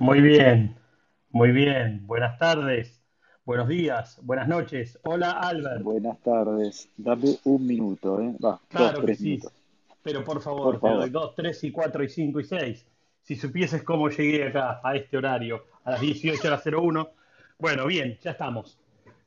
Muy bien, muy bien. Buenas tardes, buenos días, buenas noches. Hola, Albert. Buenas tardes. Dame un minuto, ¿eh? Va, Claro dos, que sí, minutos. pero por favor, Por te doy favor. dos, tres y cuatro y cinco y seis. Si supieses cómo llegué acá a este horario, a las 18 horas 01. Bueno, bien, ya estamos.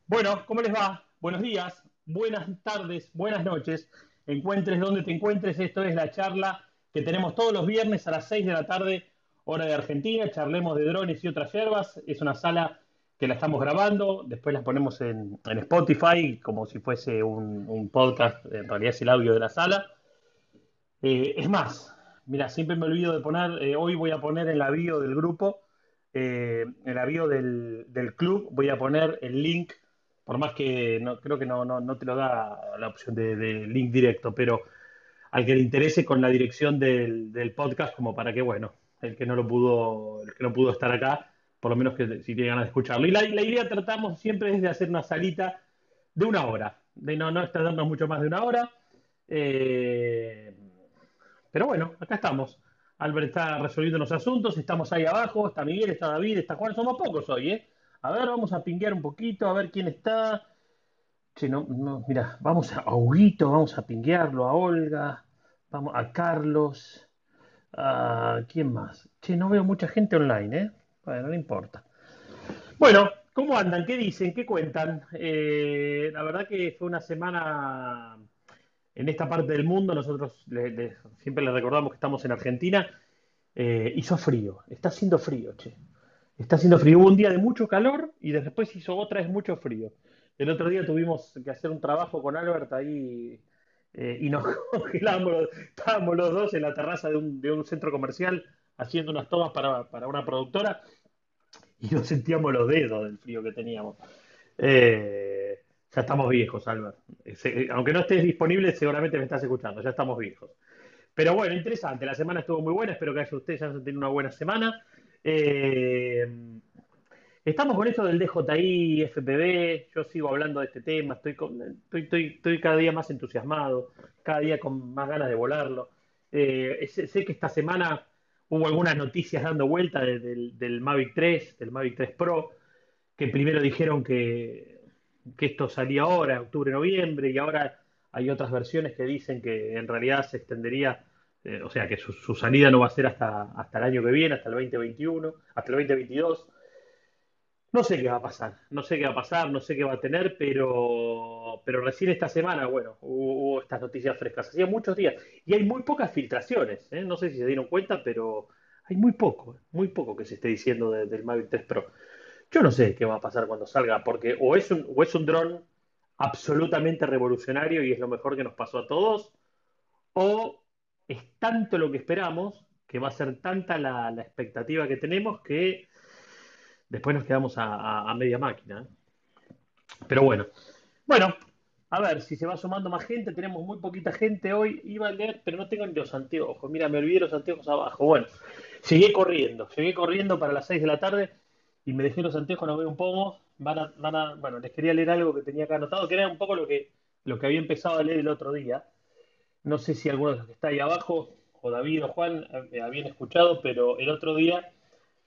Bueno, ¿cómo les va? Buenos días, buenas tardes, buenas noches. Encuentres donde te encuentres, esto es la charla que tenemos todos los viernes a las 6 de la tarde, hora de Argentina. Charlemos de drones y otras hierbas. Es una sala que la estamos grabando, después la ponemos en, Spotify como si fuese un, podcast, en realidad es el audio de la sala. Eh, es más, mira, siempre me olvido de poner, eh, hoy voy a poner en la bio del grupo, eh, en la bio del, club, voy a poner el link, por más que no, creo que no, no, no te lo da la opción de, link directo, pero al que le interese con la dirección del podcast, como para que, bueno, el que no lo pudo, el que no pudo estar acá, por lo menos que si tiene ganas de escucharlo. Y la, la idea tratamos siempre es de hacer una salita de una hora, de no, no extendernos mucho más de una hora. Eh, pero bueno, acá estamos. Albert está resolviendo los asuntos, estamos ahí abajo, está Miguel, está David, está Juan, somos pocos hoy, ¿eh? A ver, vamos a pinguear un poquito, a ver quién está. Che, no, no, mira, vamos a, Huguito, vamos a pinguearlo, a Olga, vamos a Carlos, a quién más. Che, no veo mucha gente online, ¿eh? Bueno, no importa. Bueno, ¿cómo andan? ¿Qué dicen? ¿Qué cuentan? Eh, la verdad que fue una semana en esta parte del mundo. Nosotros siempre les recordamos que estamos en Argentina. Eh, hizo frío, está haciendo frío, che. Está haciendo frío. Hubo un día de mucho calor y después hizo otra vez mucho frío. El otro día tuvimos que hacer un trabajo con Albert ahí eh, y nos congelamos, estábamos los dos en la terraza de un, de un centro comercial haciendo unas tomas para, para una productora y no sentíamos los dedos del frío que teníamos. Eh, ya estamos viejos, Albert. Aunque no estés disponible, seguramente me estás escuchando, ya estamos viejos. Pero bueno, interesante, la semana estuvo muy buena, espero que haya ustedes hayan tenido una buena semana. Eh, estamos con esto del DJI, FPV, yo sigo hablando de este tema, estoy, con- estoy, cada día más entusiasmado, cada día con más ganas de volarlo. Eh, sé, que esta semana hubo algunas noticias dando vuelta de- del, del Mavic 3, del Mavic 3 Pro, que primero dijeron que, que esto salía ahora, octubre, noviembre, y ahora hay otras versiones que dicen que en realidad se extendería, eh, o sea, que su, su salida no va a ser hasta, hasta el año que viene, hasta el 2021, hasta el 2022. No sé qué va a pasar, no sé qué va a pasar, no sé qué va a tener, pero, pero recién esta semana, bueno, hubo, estas noticias frescas. Hacía muchos días y hay muy pocas filtraciones, ¿eh? No sé si se dieron cuenta, pero hay muy poco, muy poco que se esté diciendo de- del Mavic 3 Pro. Yo no sé qué va a pasar cuando salga, porque o es un, o es un dron absolutamente revolucionario y es lo mejor que nos pasó a todos, o es tanto lo que esperamos, que va a ser tanta la expectativa que tenemos, que después nos quedamos a, media máquina. ¿eh? Pero bueno, bueno, a ver si se va sumando más gente, tenemos muy poquita gente hoy, iba a leer, pero no tengo ni los anteojos, mira, me olvidé los anteojos abajo. Bueno, llegué corriendo, llegué corriendo para las 6 de la tarde y me dejé los anteojos, no veo un poco. Van van bueno, les quería leer algo que tenía acá anotado, que era un poco lo que, lo que había empezado a leer el otro día. No sé si alguno de los que está ahí abajo, o David o Juan, eh, habían escuchado, pero el otro día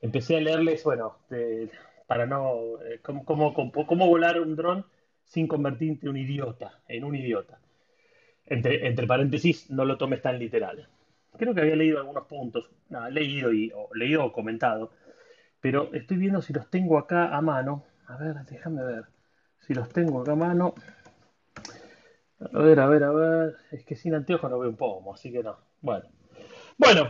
empecé a leerles, bueno, de- para no, eh, cómo, cómo, cómo- volar un dron sin convertirte en un idiota, en un idiota. Entre, entre paréntesis, no lo tomes tan literal. Creo que había leído algunos puntos, no, leído, y, o, leído o comentado, pero estoy viendo si los tengo acá a mano. A ver, déjame ver. Si los tengo acá a mano. A ver, a ver, a ver. Es que sin anteojos no veo un pomo, así que no. Bueno. Bueno,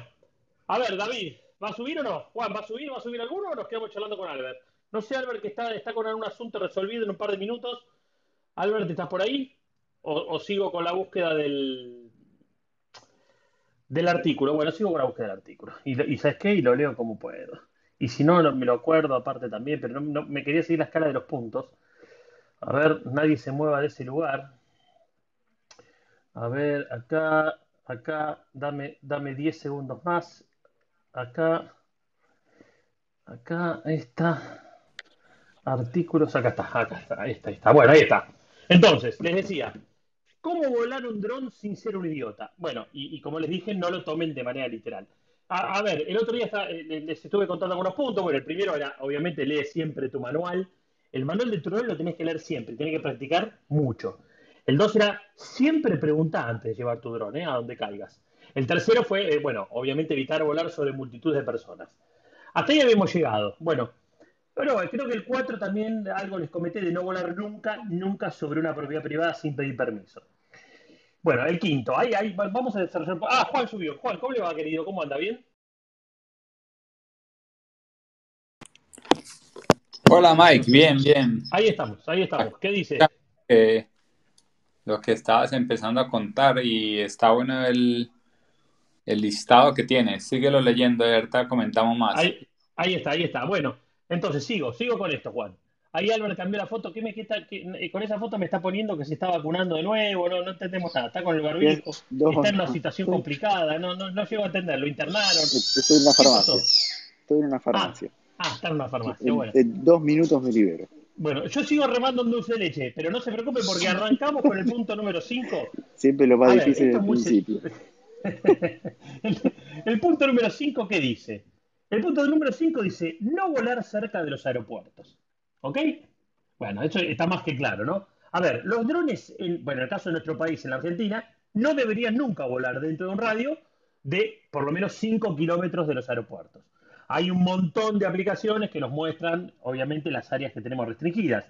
a ver, David, ¿va a subir o no? Juan, ¿va a subir? ¿Va a subir alguno o nos quedamos charlando con Albert? No sé, Albert, que está, está con algún asunto resolvido en un par de minutos. Albert, ¿estás por ahí? ¿O, sigo con la búsqueda del, del artículo? Bueno, sigo con la búsqueda del artículo. Y, ¿sabes qué? Y lo leo como puedo. Y si no, lo- me lo acuerdo aparte también, pero no, no- me quería seguir la escala de los puntos. A ver, nadie se mueva de ese lugar. A ver, acá, acá, dame, dame 10 segundos más. Acá, acá, está. Artículos, acá está, acá está, ahí está, está. Bueno, ahí está. Entonces, les decía, ¿cómo volar un dron sin ser un idiota? Bueno, y, y como les dije, no lo tomen de manera literal. a, ver, el otro día eh, les estuve contando algunos puntos. Bueno, el primero era, obviamente, lee siempre tu manual. El manual de tu dron lo tenés que leer siempre, tenés que practicar mucho. El dos era, siempre pregunta antes de llevar tu dron, ¿eh? a donde caigas. El tercero fue, eh, bueno, obviamente evitar volar sobre multitud de personas. Hasta ahí habíamos llegado. Bueno, pero creo que el 4 también algo les comenté de no volar nunca, nunca sobre una propiedad privada sin pedir permiso. Bueno, el quinto, ahí, ahí, vamos a desarrollar. Ah, Juan subió. Juan, ¿cómo le va, querido? ¿Cómo anda? ¿Bien? Hola, Mike. Bien, bien. Ahí estamos, ahí estamos. ¿Qué dice? Eh, lo que estabas empezando a contar y está bueno el, el listado que tiene. Síguelo leyendo, verdad comentamos más. Ahí, ahí está, ahí está. Bueno, entonces sigo, sigo con esto, Juan. Ahí Álvaro cambió la foto. ¿Qué me quita? Eh, con esa foto me está poniendo que se está vacunando de nuevo. No, no entendemos nada. Está con el barbijo. está en una situación complicada. No, no, no llego a entender. Lo internaron. Estoy en una farmacia. Estoy en una farmacia. Ah, está en una farmacia. bueno. en dos minutos me libero. Bueno, yo sigo remando un dulce de leche, pero no se preocupe porque arrancamos con el punto número 5. Siempre lo más difícil del principio. el, punto número 5, ¿qué dice? El punto número 5 dice, no volar cerca de los aeropuertos. ¿Ok? Bueno, eso está más que claro, ¿no? A ver, los drones, bueno, en el caso de nuestro país, en la Argentina, no deberían nunca volar dentro de un radio de por lo menos 5 kilómetros de los aeropuertos. Hay un montón de aplicaciones que nos muestran, obviamente, las áreas que tenemos restringidas.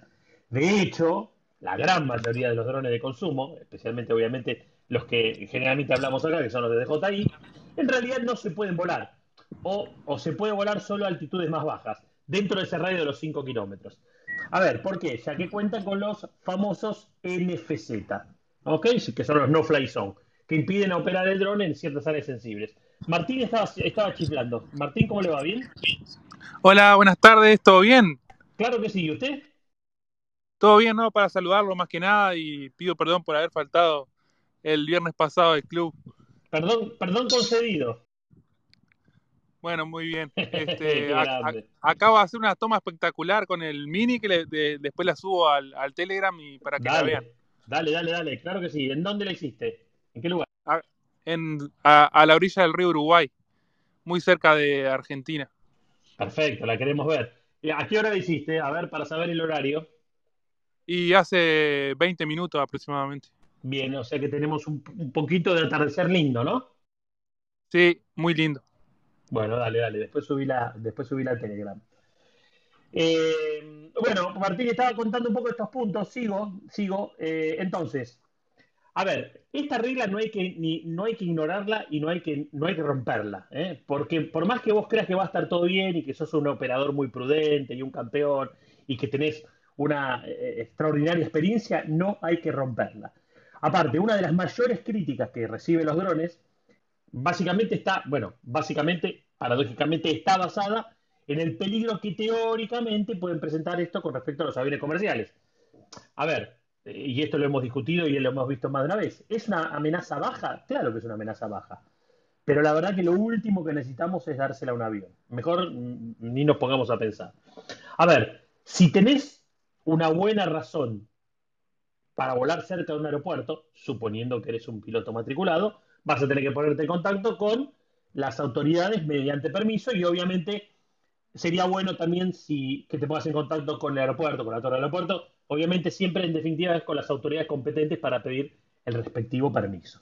De hecho, la gran mayoría de los drones de consumo, especialmente, obviamente, los que generalmente hablamos acá, que son los de DJI, en realidad no se pueden volar. O, o se puede volar solo a altitudes más bajas, dentro de ese radio de los 5 kilómetros. A ver, ¿por qué? Ya que cuentan con los famosos NFZ, ¿ok? Que son los no-fly zone, que impiden operar el dron en ciertas áreas sensibles. Martín estaba, estaba chiflando. Martín, ¿cómo le va? ¿Bien? Hola, buenas tardes, ¿todo bien? Claro que sí, ¿y usted? Todo bien, ¿no? Para saludarlo más que nada y pido perdón por haber faltado el viernes pasado del club. Perdón, perdón concedido. Bueno, muy bien. Este, acabo de hacer una toma espectacular con el mini que después la subo al, Telegram y para que la vean. Dale, dale, dale, claro que sí. ¿En dónde la hiciste? ¿En qué lugar? a, la orilla del río Uruguay, muy cerca de Argentina. Perfecto, la queremos ver. ¿A qué hora la hiciste? A ver, para saber el horario. Y hace 20 minutos aproximadamente. Bien, o sea que tenemos un, poquito de atardecer lindo, ¿no? Sí, muy lindo. Bueno, dale, dale, después subí la, después subí la Telegram. Eh, bueno, Martín estaba contando un poco estos puntos, sigo, sigo. Eh, entonces, a ver, esta regla no hay que, ni, no hay que ignorarla y no hay que, no hay que romperla, ¿eh? porque por más que vos creas que va a estar todo bien y que sos un operador muy prudente y un campeón y que tenés una extraordinaria experiencia, no hay que romperla. Aparte, una de las mayores críticas que reciben los drones, básicamente está, bueno, básicamente, paradójicamente está basada en el peligro que teóricamente pueden presentar esto con respecto a los aviones comerciales. A ver, y esto lo hemos discutido y lo hemos visto más de una vez, ¿es una amenaza baja? Claro que es una amenaza baja. Pero la verdad que lo último que necesitamos es dársela a un avión. Mejor ni nos pongamos a pensar. A ver, si tenés una buena razón para volar cerca de un aeropuerto, suponiendo que eres un piloto matriculado, vas a tener que ponerte en contacto con las autoridades mediante permiso y obviamente sería bueno también si que te pongas en contacto con el aeropuerto, con la torre del aeropuerto, Obviamente siempre en definitiva es con las autoridades competentes para pedir el respectivo permiso.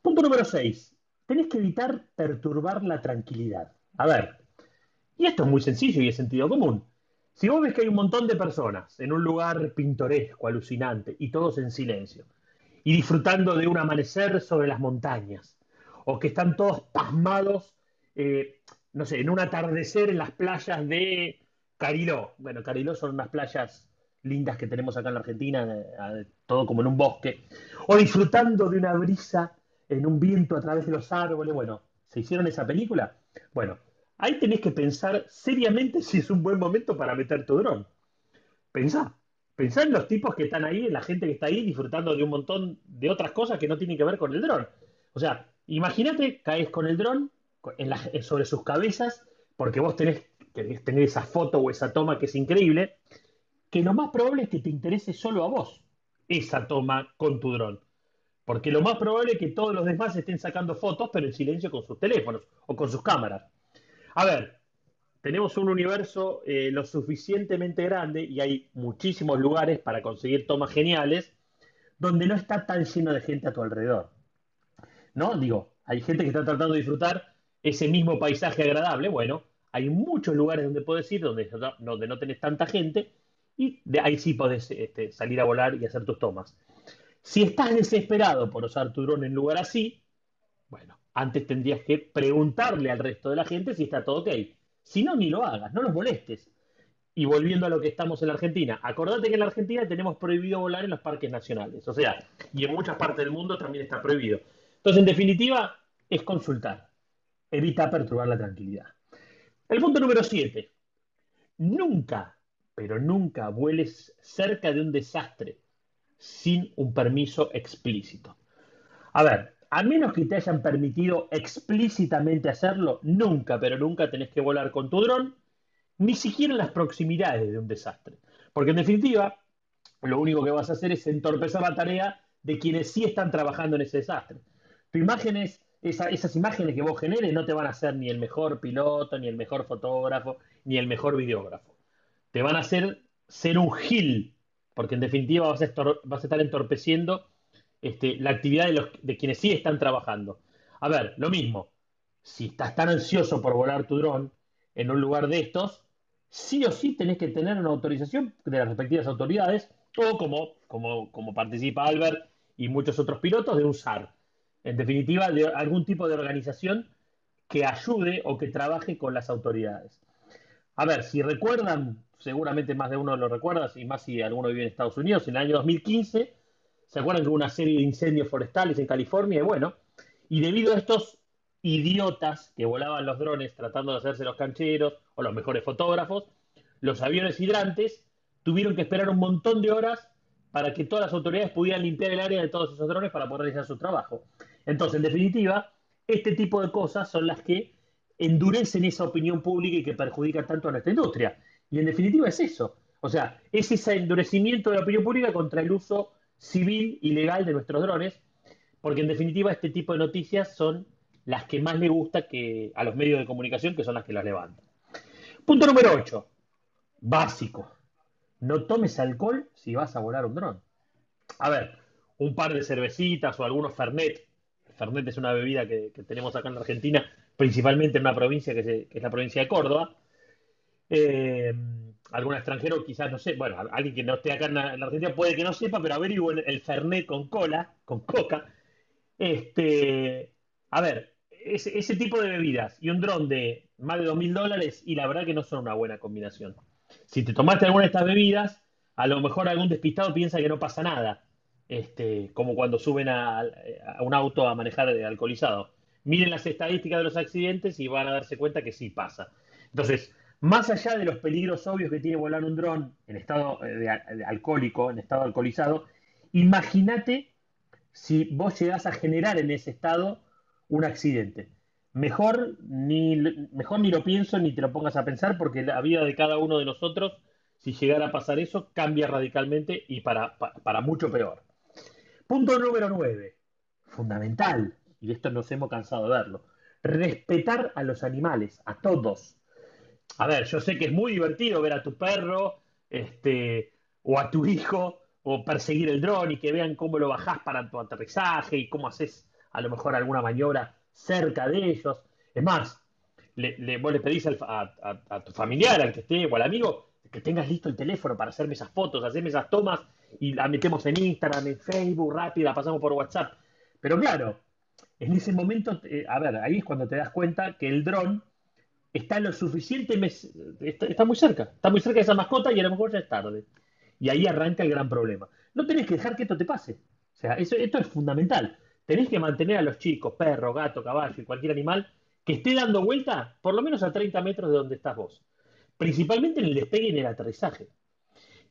Punto número 6. Tenés que evitar perturbar la tranquilidad. A ver, y esto es muy sencillo y es sentido común. Si vos ves que hay un montón de personas en un lugar pintoresco, alucinante, y todos en silencio, y disfrutando de un amanecer sobre las montañas, o que están todos pasmados, eh, no sé, en un atardecer en las playas de Cariló. Bueno, Cariló son unas playas lindas que tenemos acá en la Argentina, eh, todo como en un bosque, o disfrutando de una brisa en un viento a través de los árboles. Bueno, ¿se hicieron esa película? Bueno, ahí tenés que pensar seriamente si es un buen momento para meter tu dron. Pensá, pensá en los tipos que están ahí, en la gente que está ahí disfrutando de un montón de otras cosas que no tienen que ver con el dron. O sea, imagínate, caes con el dron sobre sus cabezas, porque vos tenés que tener esa foto o esa toma que es increíble, que lo más probable es que te interese solo a vos esa toma con tu dron. Porque lo más probable es que todos los demás estén sacando fotos, pero en silencio con sus teléfonos o con sus cámaras. A ver, tenemos un universo eh, lo suficientemente grande y hay muchísimos lugares para conseguir tomas geniales donde no está tan lleno de gente a tu alrededor. ¿No? Digo, hay gente que está tratando de disfrutar ese mismo paisaje agradable. Bueno, hay muchos lugares donde puedes ir donde, no tenés tanta gente y de ahí sí podés este, salir a volar y hacer tus tomas. Si estás desesperado por usar tu dron en lugar así, bueno, antes tendrías que preguntarle al resto de la gente si está todo ok. Si no, ni lo hagas, no los molestes. Y volviendo a lo que estamos en la Argentina, acordate que en la Argentina tenemos prohibido volar en los parques nacionales, o sea, y en muchas partes del mundo también está prohibido. Entonces, en definitiva, es consultar. Evita perturbar la tranquilidad. El punto número 7. Nunca, pero nunca vueles cerca de un desastre sin un permiso explícito. A ver, a menos que te hayan permitido explícitamente hacerlo, nunca, pero nunca tenés que volar con tu dron ni siquiera en las proximidades de un desastre. Porque en definitiva, lo único que vas a hacer es entorpecer la tarea de quienes sí están trabajando en ese desastre. Tu imagen esas imágenes que vos generes no te van a hacer ni el mejor piloto, ni el mejor fotógrafo, ni el mejor videógrafo. Te van a hacer ser un gil, porque en definitiva vas a, estar entorpeciendo este, la actividad de, los, de quienes sí están trabajando. A ver, lo mismo, si estás tan ansioso por volar tu dron en un lugar de estos, sí o sí tenés que tener una autorización de las respectivas autoridades, o como, como, como participa Albert y muchos otros pilotos, de un SAR. En definitiva, de algún tipo de organización que ayude o que trabaje con las autoridades. A ver, si recuerdan, seguramente más de uno lo recuerda, y más si alguno vive en Estados Unidos, en el año 2015, ¿se acuerdan que hubo una serie de incendios forestales en California? Y bueno, y debido a estos idiotas que volaban los drones tratando de hacerse los cancheros o los mejores fotógrafos, los aviones hidrantes tuvieron que esperar un montón de horas para que todas las autoridades pudieran limpiar el área de todos esos drones para poder realizar su trabajo. Entonces, en definitiva, este tipo de cosas son las que endurecen esa opinión pública y que perjudican tanto a nuestra industria. Y en definitiva es eso. O sea, es ese endurecimiento de la opinión pública contra el uso civil y legal de nuestros drones, porque en definitiva este tipo de noticias son las que más le gusta que, a los medios de comunicación, que son las que las levantan. Punto número 8. Básico. No tomes alcohol si vas a volar un dron. A ver, un par de cervecitas o algunos Fernet. Fernet es una bebida que, tenemos acá en la Argentina, principalmente en una provincia que, es la provincia de Córdoba. Eh, algún extranjero quizás no sé, bueno, alguien que no esté acá en la, Argentina puede que no sepa, pero averigüen el Fernet con cola, con coca. Este, a ver, ese, tipo de bebidas y un dron de más de dos mil dólares, y la verdad que no son una buena combinación. Si te tomaste alguna de estas bebidas, a lo mejor algún despistado piensa que no pasa nada, este, como cuando suben a, un auto a manejar alcoholizado. Miren las estadísticas de los accidentes y van a darse cuenta que sí pasa. Entonces, más allá de los peligros obvios que tiene volar un dron en estado eh, de, alcohólico, en estado alcoholizado, imagínate si vos llegás a generar en ese estado un accidente. Mejor ni, mejor ni lo pienso ni te lo pongas a pensar porque la vida de cada uno de nosotros, si llegara a pasar eso, cambia radicalmente y para, para, mucho peor. Punto número 9. Fundamental, y esto nos hemos cansado de verlo. Respetar a los animales, a todos. A ver, yo sé que es muy divertido ver a tu perro este, o a tu hijo o perseguir el dron y que vean cómo lo bajás para tu aterrizaje y cómo haces a lo mejor alguna maniobra cerca de ellos. Es más, le, vos le pedís a, tu familiar, al que esté o al amigo, que tengas listo el teléfono para hacerme esas fotos, hacerme esas tomas y la metemos en Instagram, en Facebook, rápido, la pasamos por WhatsApp. Pero claro, en ese momento, eh, a ver, ahí es cuando te das cuenta que el dron está lo suficiente, está, muy cerca, está muy cerca de esa mascota y a lo mejor ya es tarde. Y ahí arranca el gran problema. No tenés que dejar que esto te pase. O sea, eso, esto es fundamental tenés que mantener a los chicos, perro, gato, caballo y cualquier animal que esté dando vuelta por lo menos a 30 metros de donde estás vos. Principalmente en el despegue y en el aterrizaje.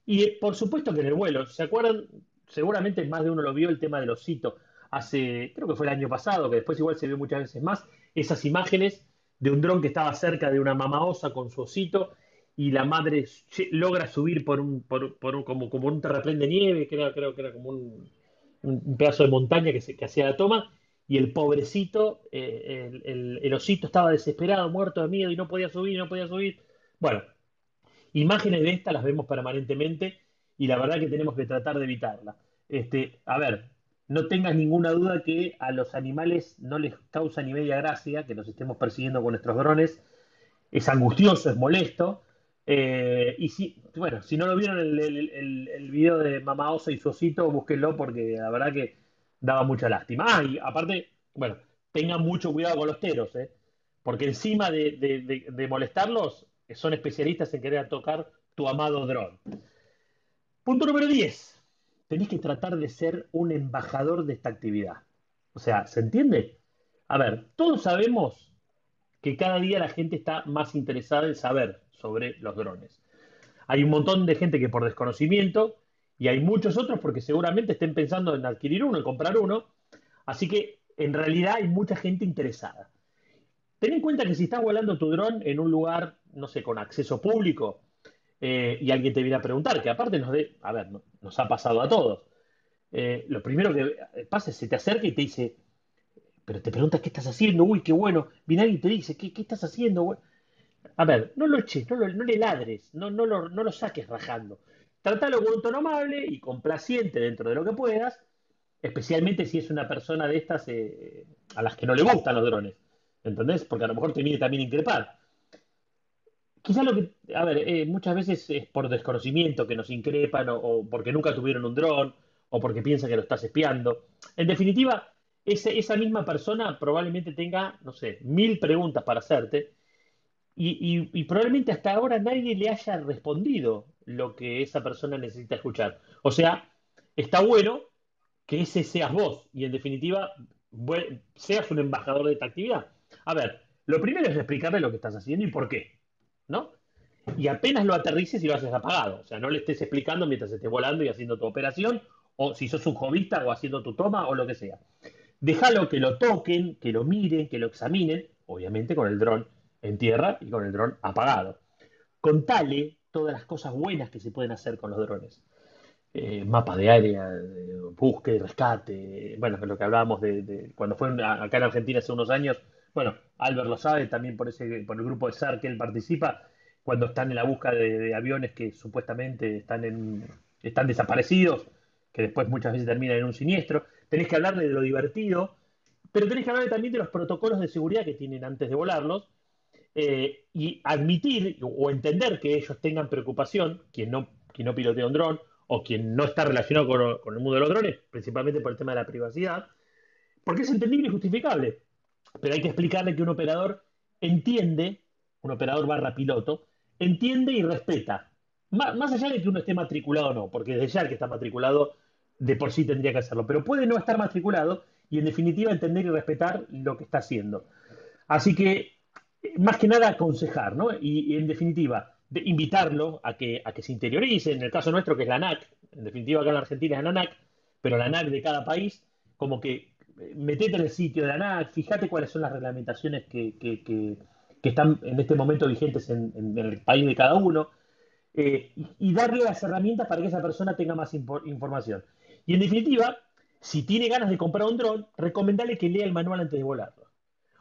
Y eh, por supuesto que en el vuelo, ¿se acuerdan? Seguramente más de uno lo vio el tema del osito hace, creo que fue el año pasado, que después igual se vio muchas veces más, esas imágenes de un dron que estaba cerca de una mamá osa con su osito y la madre logra subir por un, por, un como, un terraplén de nieve, creo, creo que era como un, un pedazo de montaña que, que hacía la toma, y el pobrecito, eh, el, osito estaba desesperado, muerto de miedo y no podía subir, no podía subir. Bueno, imágenes de estas las vemos permanentemente y la verdad que tenemos que tratar de evitarla. Este, a ver, no tengas ninguna duda que a los animales no les causa ni media gracia que nos estemos persiguiendo con nuestros drones. Es angustioso, es molesto. Eh, y si, bueno, si no lo vieron el, el, video de Mamá Osa y su osito, búsquenlo porque la verdad que daba mucha lástima. Ah, y aparte, bueno, tengan mucho cuidado con los teros, ¿eh? porque encima de, molestarlos, son especialistas en querer tocar tu amado dron. Punto número 10. Tenés que tratar de ser un embajador de esta actividad. O sea, ¿se entiende? A ver, todos sabemos que cada día la gente está más interesada en saber sobre los drones. Hay un montón de gente que por desconocimiento y hay muchos otros porque seguramente estén pensando en adquirir uno, en comprar uno. Así que en realidad hay mucha gente interesada. Ten en cuenta que si estás volando tu dron en un lugar, no sé, con acceso público, eh, y alguien te viene a preguntar, que aparte nos de, a ver, nos ha pasado a todos. Eh, lo primero que pasa es que se te acerca y te dice, pero te preguntas qué estás haciendo, uy, qué bueno. Viene alguien y te dice, ¿qué, estás haciendo? A ver, no lo eches, no, le ladres, no, no, lo, no lo saques rajando. Trátalo con un tono amable y complaciente dentro de lo que puedas, especialmente si es una persona de estas eh, a las que no le gustan los drones. ¿Entendés? Porque a lo mejor te viene también a increpar. Quizás lo que, a ver, eh, muchas veces es por desconocimiento que nos increpan o, porque nunca tuvieron un dron o porque piensan que lo estás espiando. En definitiva, esa misma persona probablemente tenga, no sé, mil preguntas para hacerte y, probablemente hasta ahora nadie le haya respondido lo que esa persona necesita escuchar. O sea, está bueno que ese seas vos y en definitiva seas un embajador de esta actividad. A ver, lo primero es explicarle lo que estás haciendo y por qué, ¿no? Y apenas lo aterrices y lo haces apagado. O sea, no le estés explicando mientras estés volando y haciendo tu operación, o si sos un jovista o haciendo tu toma o lo que sea. Déjalo que lo toquen, que lo miren, que lo examinen, obviamente con el dron en tierra y con el dron apagado. Contale todas las cosas buenas que se pueden hacer con los drones. Eh, mapa de área, búsqueda y rescate, bueno, lo que hablábamos de, cuando fue acá en Argentina hace unos años, bueno, Albert lo sabe también por, ese, por el grupo de SAR que él participa, cuando están en la búsqueda de, aviones que supuestamente están, en, están desaparecidos, que después muchas veces terminan en un siniestro, tenés que hablarle de lo divertido, pero tenés que hablarle también de los protocolos de seguridad que tienen antes de volarlos, eh, y admitir o entender que ellos tengan preocupación, quien no, quien no pilotea un dron o quien no está relacionado con, el mundo de los drones, principalmente por el tema de la privacidad, porque es entendible y justificable. Pero hay que explicarle que un operador entiende, un operador barra piloto, entiende y respeta. Más, allá de que uno esté matriculado o no, porque desde ya que está matriculado de por sí tendría que hacerlo, pero puede no estar matriculado y en definitiva entender y respetar lo que está haciendo. Así que más que nada aconsejar, ¿no? Y, en definitiva, invitarlo a que, a que se interiorice, en el caso nuestro que es la ANAC, en definitiva acá en la Argentina es la ANAC, pero la ANAC de cada país, como que metete en el sitio de la ANAC, fíjate cuáles son las reglamentaciones que, que, están en este momento vigentes en, el país de cada uno, eh, y, darle las herramientas para que esa persona tenga más información. Y en definitiva, si tiene ganas de comprar un dron, recomendarle que lea el manual antes de volarlo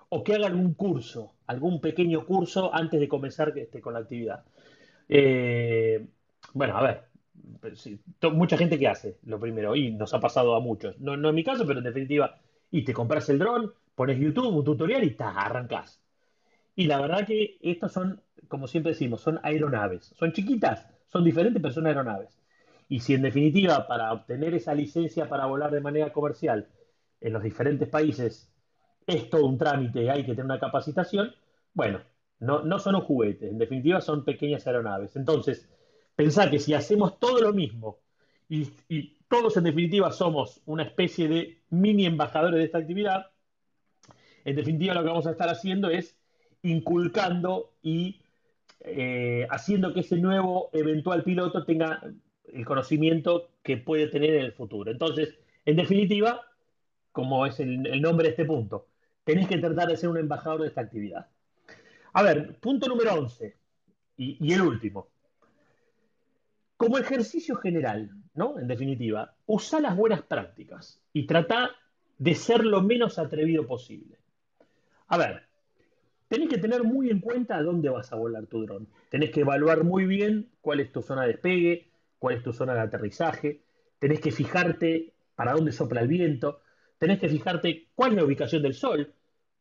o que haga algún curso, algún pequeño curso antes de comenzar este, con la actividad. Eh, bueno, a ver, mucha gente que hace lo primero, y nos ha pasado a muchos, no, no en mi caso, pero en definitiva, y te compras el dron, pones YouTube, un tutorial y te arrancas. Y la verdad que estos son, como siempre decimos, son aeronaves. Son chiquitas, son diferentes, pero son aeronaves. Y si en definitiva, para obtener esa licencia para volar de manera comercial en los diferentes países es todo un trámite, hay que tener una capacitación. Bueno, no, no son un juguete, en definitiva son pequeñas aeronaves. Entonces, pensar que si hacemos todo lo mismo y, todos en definitiva somos una especie de mini embajadores de esta actividad, en definitiva lo que vamos a estar haciendo es inculcando y eh, haciendo que ese nuevo eventual piloto tenga el conocimiento que puede tener en el futuro. Entonces, en definitiva, como es el nombre de este punto, tenés que tratar de ser un embajador de esta actividad. A ver, punto número 11 y, el último. Como ejercicio general, ¿no? En definitiva, usa las buenas prácticas y trata de ser lo menos atrevido posible. A ver, tenés que tener muy en cuenta a dónde vas a volar tu dron. Tenés que evaluar muy bien cuál es tu zona de despegue, cuál es tu zona de aterrizaje. Tenés que fijarte para dónde sopla el viento. Tenés que fijarte cuál es la ubicación del sol.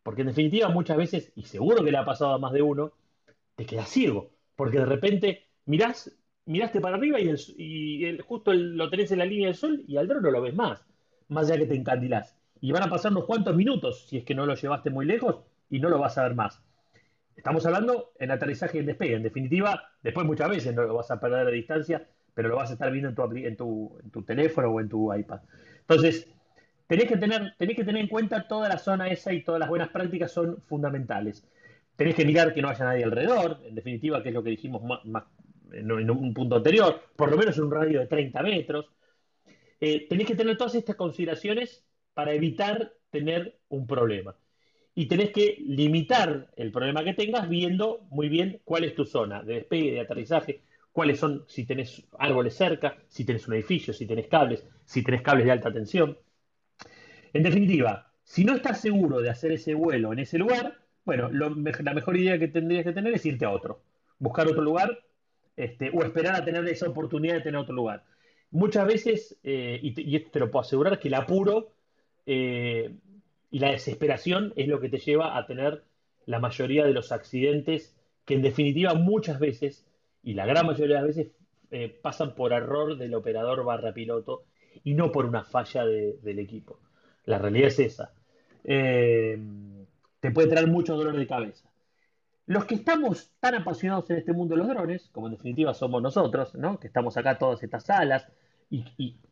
Porque en definitiva muchas veces, y seguro que le ha pasado a más de uno, te quedas ciego. Porque de repente mirás, miraste para arriba y, justo lo tenés en la línea del sol y al dron no lo ves más. Más allá que te encandilás. Y van a pasar unos cuantos minutos si es que no lo llevaste muy lejos y no lo vas a ver más. Estamos hablando en aterrizaje y en despegue. En definitiva, después muchas veces no lo vas a perder a distancia, pero lo vas a estar viendo en tu, teléfono o en tu iPad. Entonces, tenés que tener en cuenta toda la zona esa y todas las buenas prácticas son fundamentales. Tenés que mirar que no haya nadie alrededor, en definitiva, que es lo que dijimos más, en, un punto anterior, por lo menos en un radio de 30 metros. Eh, tenés que tener todas estas consideraciones para evitar tener un problema y tenés que limitar el problema que tengas viendo muy bien cuál es tu zona de despegue, de aterrizaje, cuáles son, si tenés árboles cerca, si tenés un edificio, si tenés cables, si tenés cables de alta tensión. En definitiva, si no estás seguro de hacer ese vuelo en ese lugar, bueno, la mejor idea que tendrías que tener es irte a otro, buscar otro lugar este, o esperar a tener esa oportunidad de tener otro lugar. Muchas veces, eh, y, esto te lo puedo asegurar, que el apuro eh, y la desesperación es lo que te lleva a tener la mayoría de los accidentes que en definitiva muchas veces, y la gran mayoría de las veces, eh, pasan por error del operador barra piloto y no por una falla del equipo. La realidad es esa. Te puede traer mucho dolor de cabeza. Los que estamos tan apasionados en este mundo de los drones, como en definitiva somos nosotros, ¿no? que estamos acá todas estas salas y,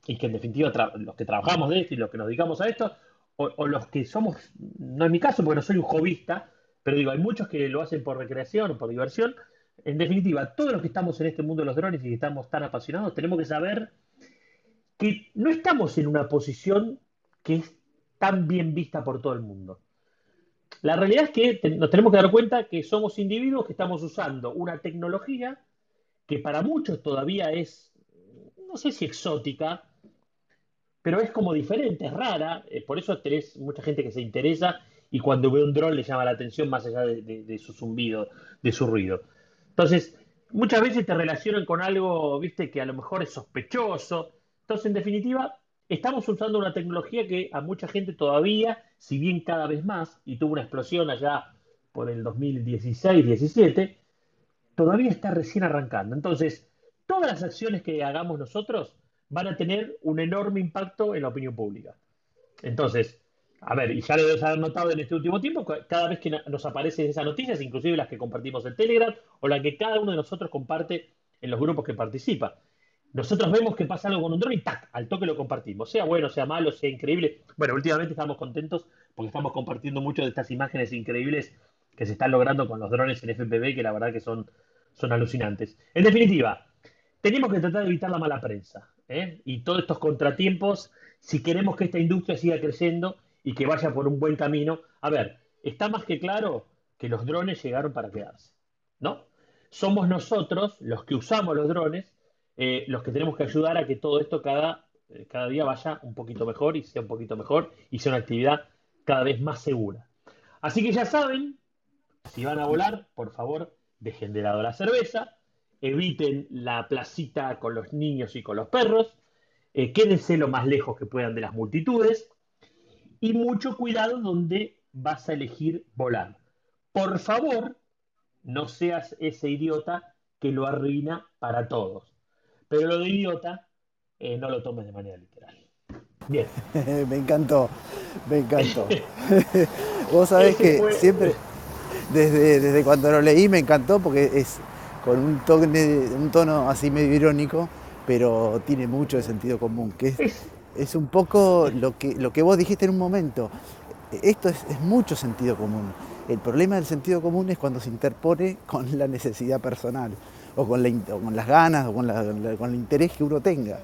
que en definitiva los que trabajamos de esto y los que nos dedicamos a esto, o, los que somos, no es mi caso porque no soy un jovista, pero digo, hay muchos que lo hacen por recreación, por diversión. En definitiva, todos los que estamos en este mundo de los drones y que estamos tan apasionados, tenemos que saber que no estamos en una posición que es tan bien vista por todo el mundo. La realidad es que nos tenemos que dar cuenta que somos individuos que estamos usando una tecnología que para muchos todavía es, no sé si exótica, pero es como diferente, es rara, eh, por eso tenés mucha gente que se interesa y cuando ve un dron le llama la atención más allá de, su zumbido, de su ruido. Entonces, muchas veces te relacionan con algo, viste, que a lo mejor es sospechoso. Entonces, en definitiva, estamos usando una tecnología que a mucha gente todavía, si bien cada vez más, y tuvo una explosión allá por el 2016-17, todavía está recién arrancando. Entonces, todas las acciones que hagamos nosotros van a tener un enorme impacto en la opinión pública. Entonces, a ver, y ya lo debes haber notado en este último tiempo, cada vez que nos aparecen esas noticias, inclusive las que compartimos en Telegram o las que cada uno de nosotros comparte en los grupos que participa. Nosotros vemos que pasa algo con un dron y ¡tac! Al toque lo compartimos. Sea bueno, sea malo, sea increíble. Bueno, últimamente estamos contentos porque estamos compartiendo mucho de estas imágenes increíbles que se están logrando con los drones en FPV, que la verdad que son, son alucinantes. En definitiva, tenemos que tratar de evitar la mala prensa. ¿eh? y todos estos contratiempos, si queremos que esta industria siga creciendo y que vaya por un buen camino. A ver, está más que claro que los drones llegaron para quedarse, ¿no? Somos nosotros, los que usamos los drones, eh, los que tenemos que ayudar a que todo esto cada, eh, cada día vaya un poquito mejor y sea un poquito mejor y sea una actividad cada vez más segura. Así que ya saben, si van a volar, por favor, dejen de lado la cerveza, eviten la placita con los niños y con los perros, eh, quédense lo más lejos que puedan de las multitudes y mucho cuidado donde vas a elegir volar. Por favor, no seas ese idiota que lo arruina para todos. Pero lo de idiota eh, no lo tomes de manera literal. Bien. me encantó, me encantó. Vos sabés que siempre, desde, desde cuando lo leí, me encantó porque es, con un, tono, un tono así medio irónico, pero tiene mucho de sentido común, que es, un poco lo que, lo que vos dijiste en un momento. Esto es, mucho sentido común. El problema del sentido común es cuando se interpone con la necesidad personal, o con, las ganas, o con, el interés que uno tenga.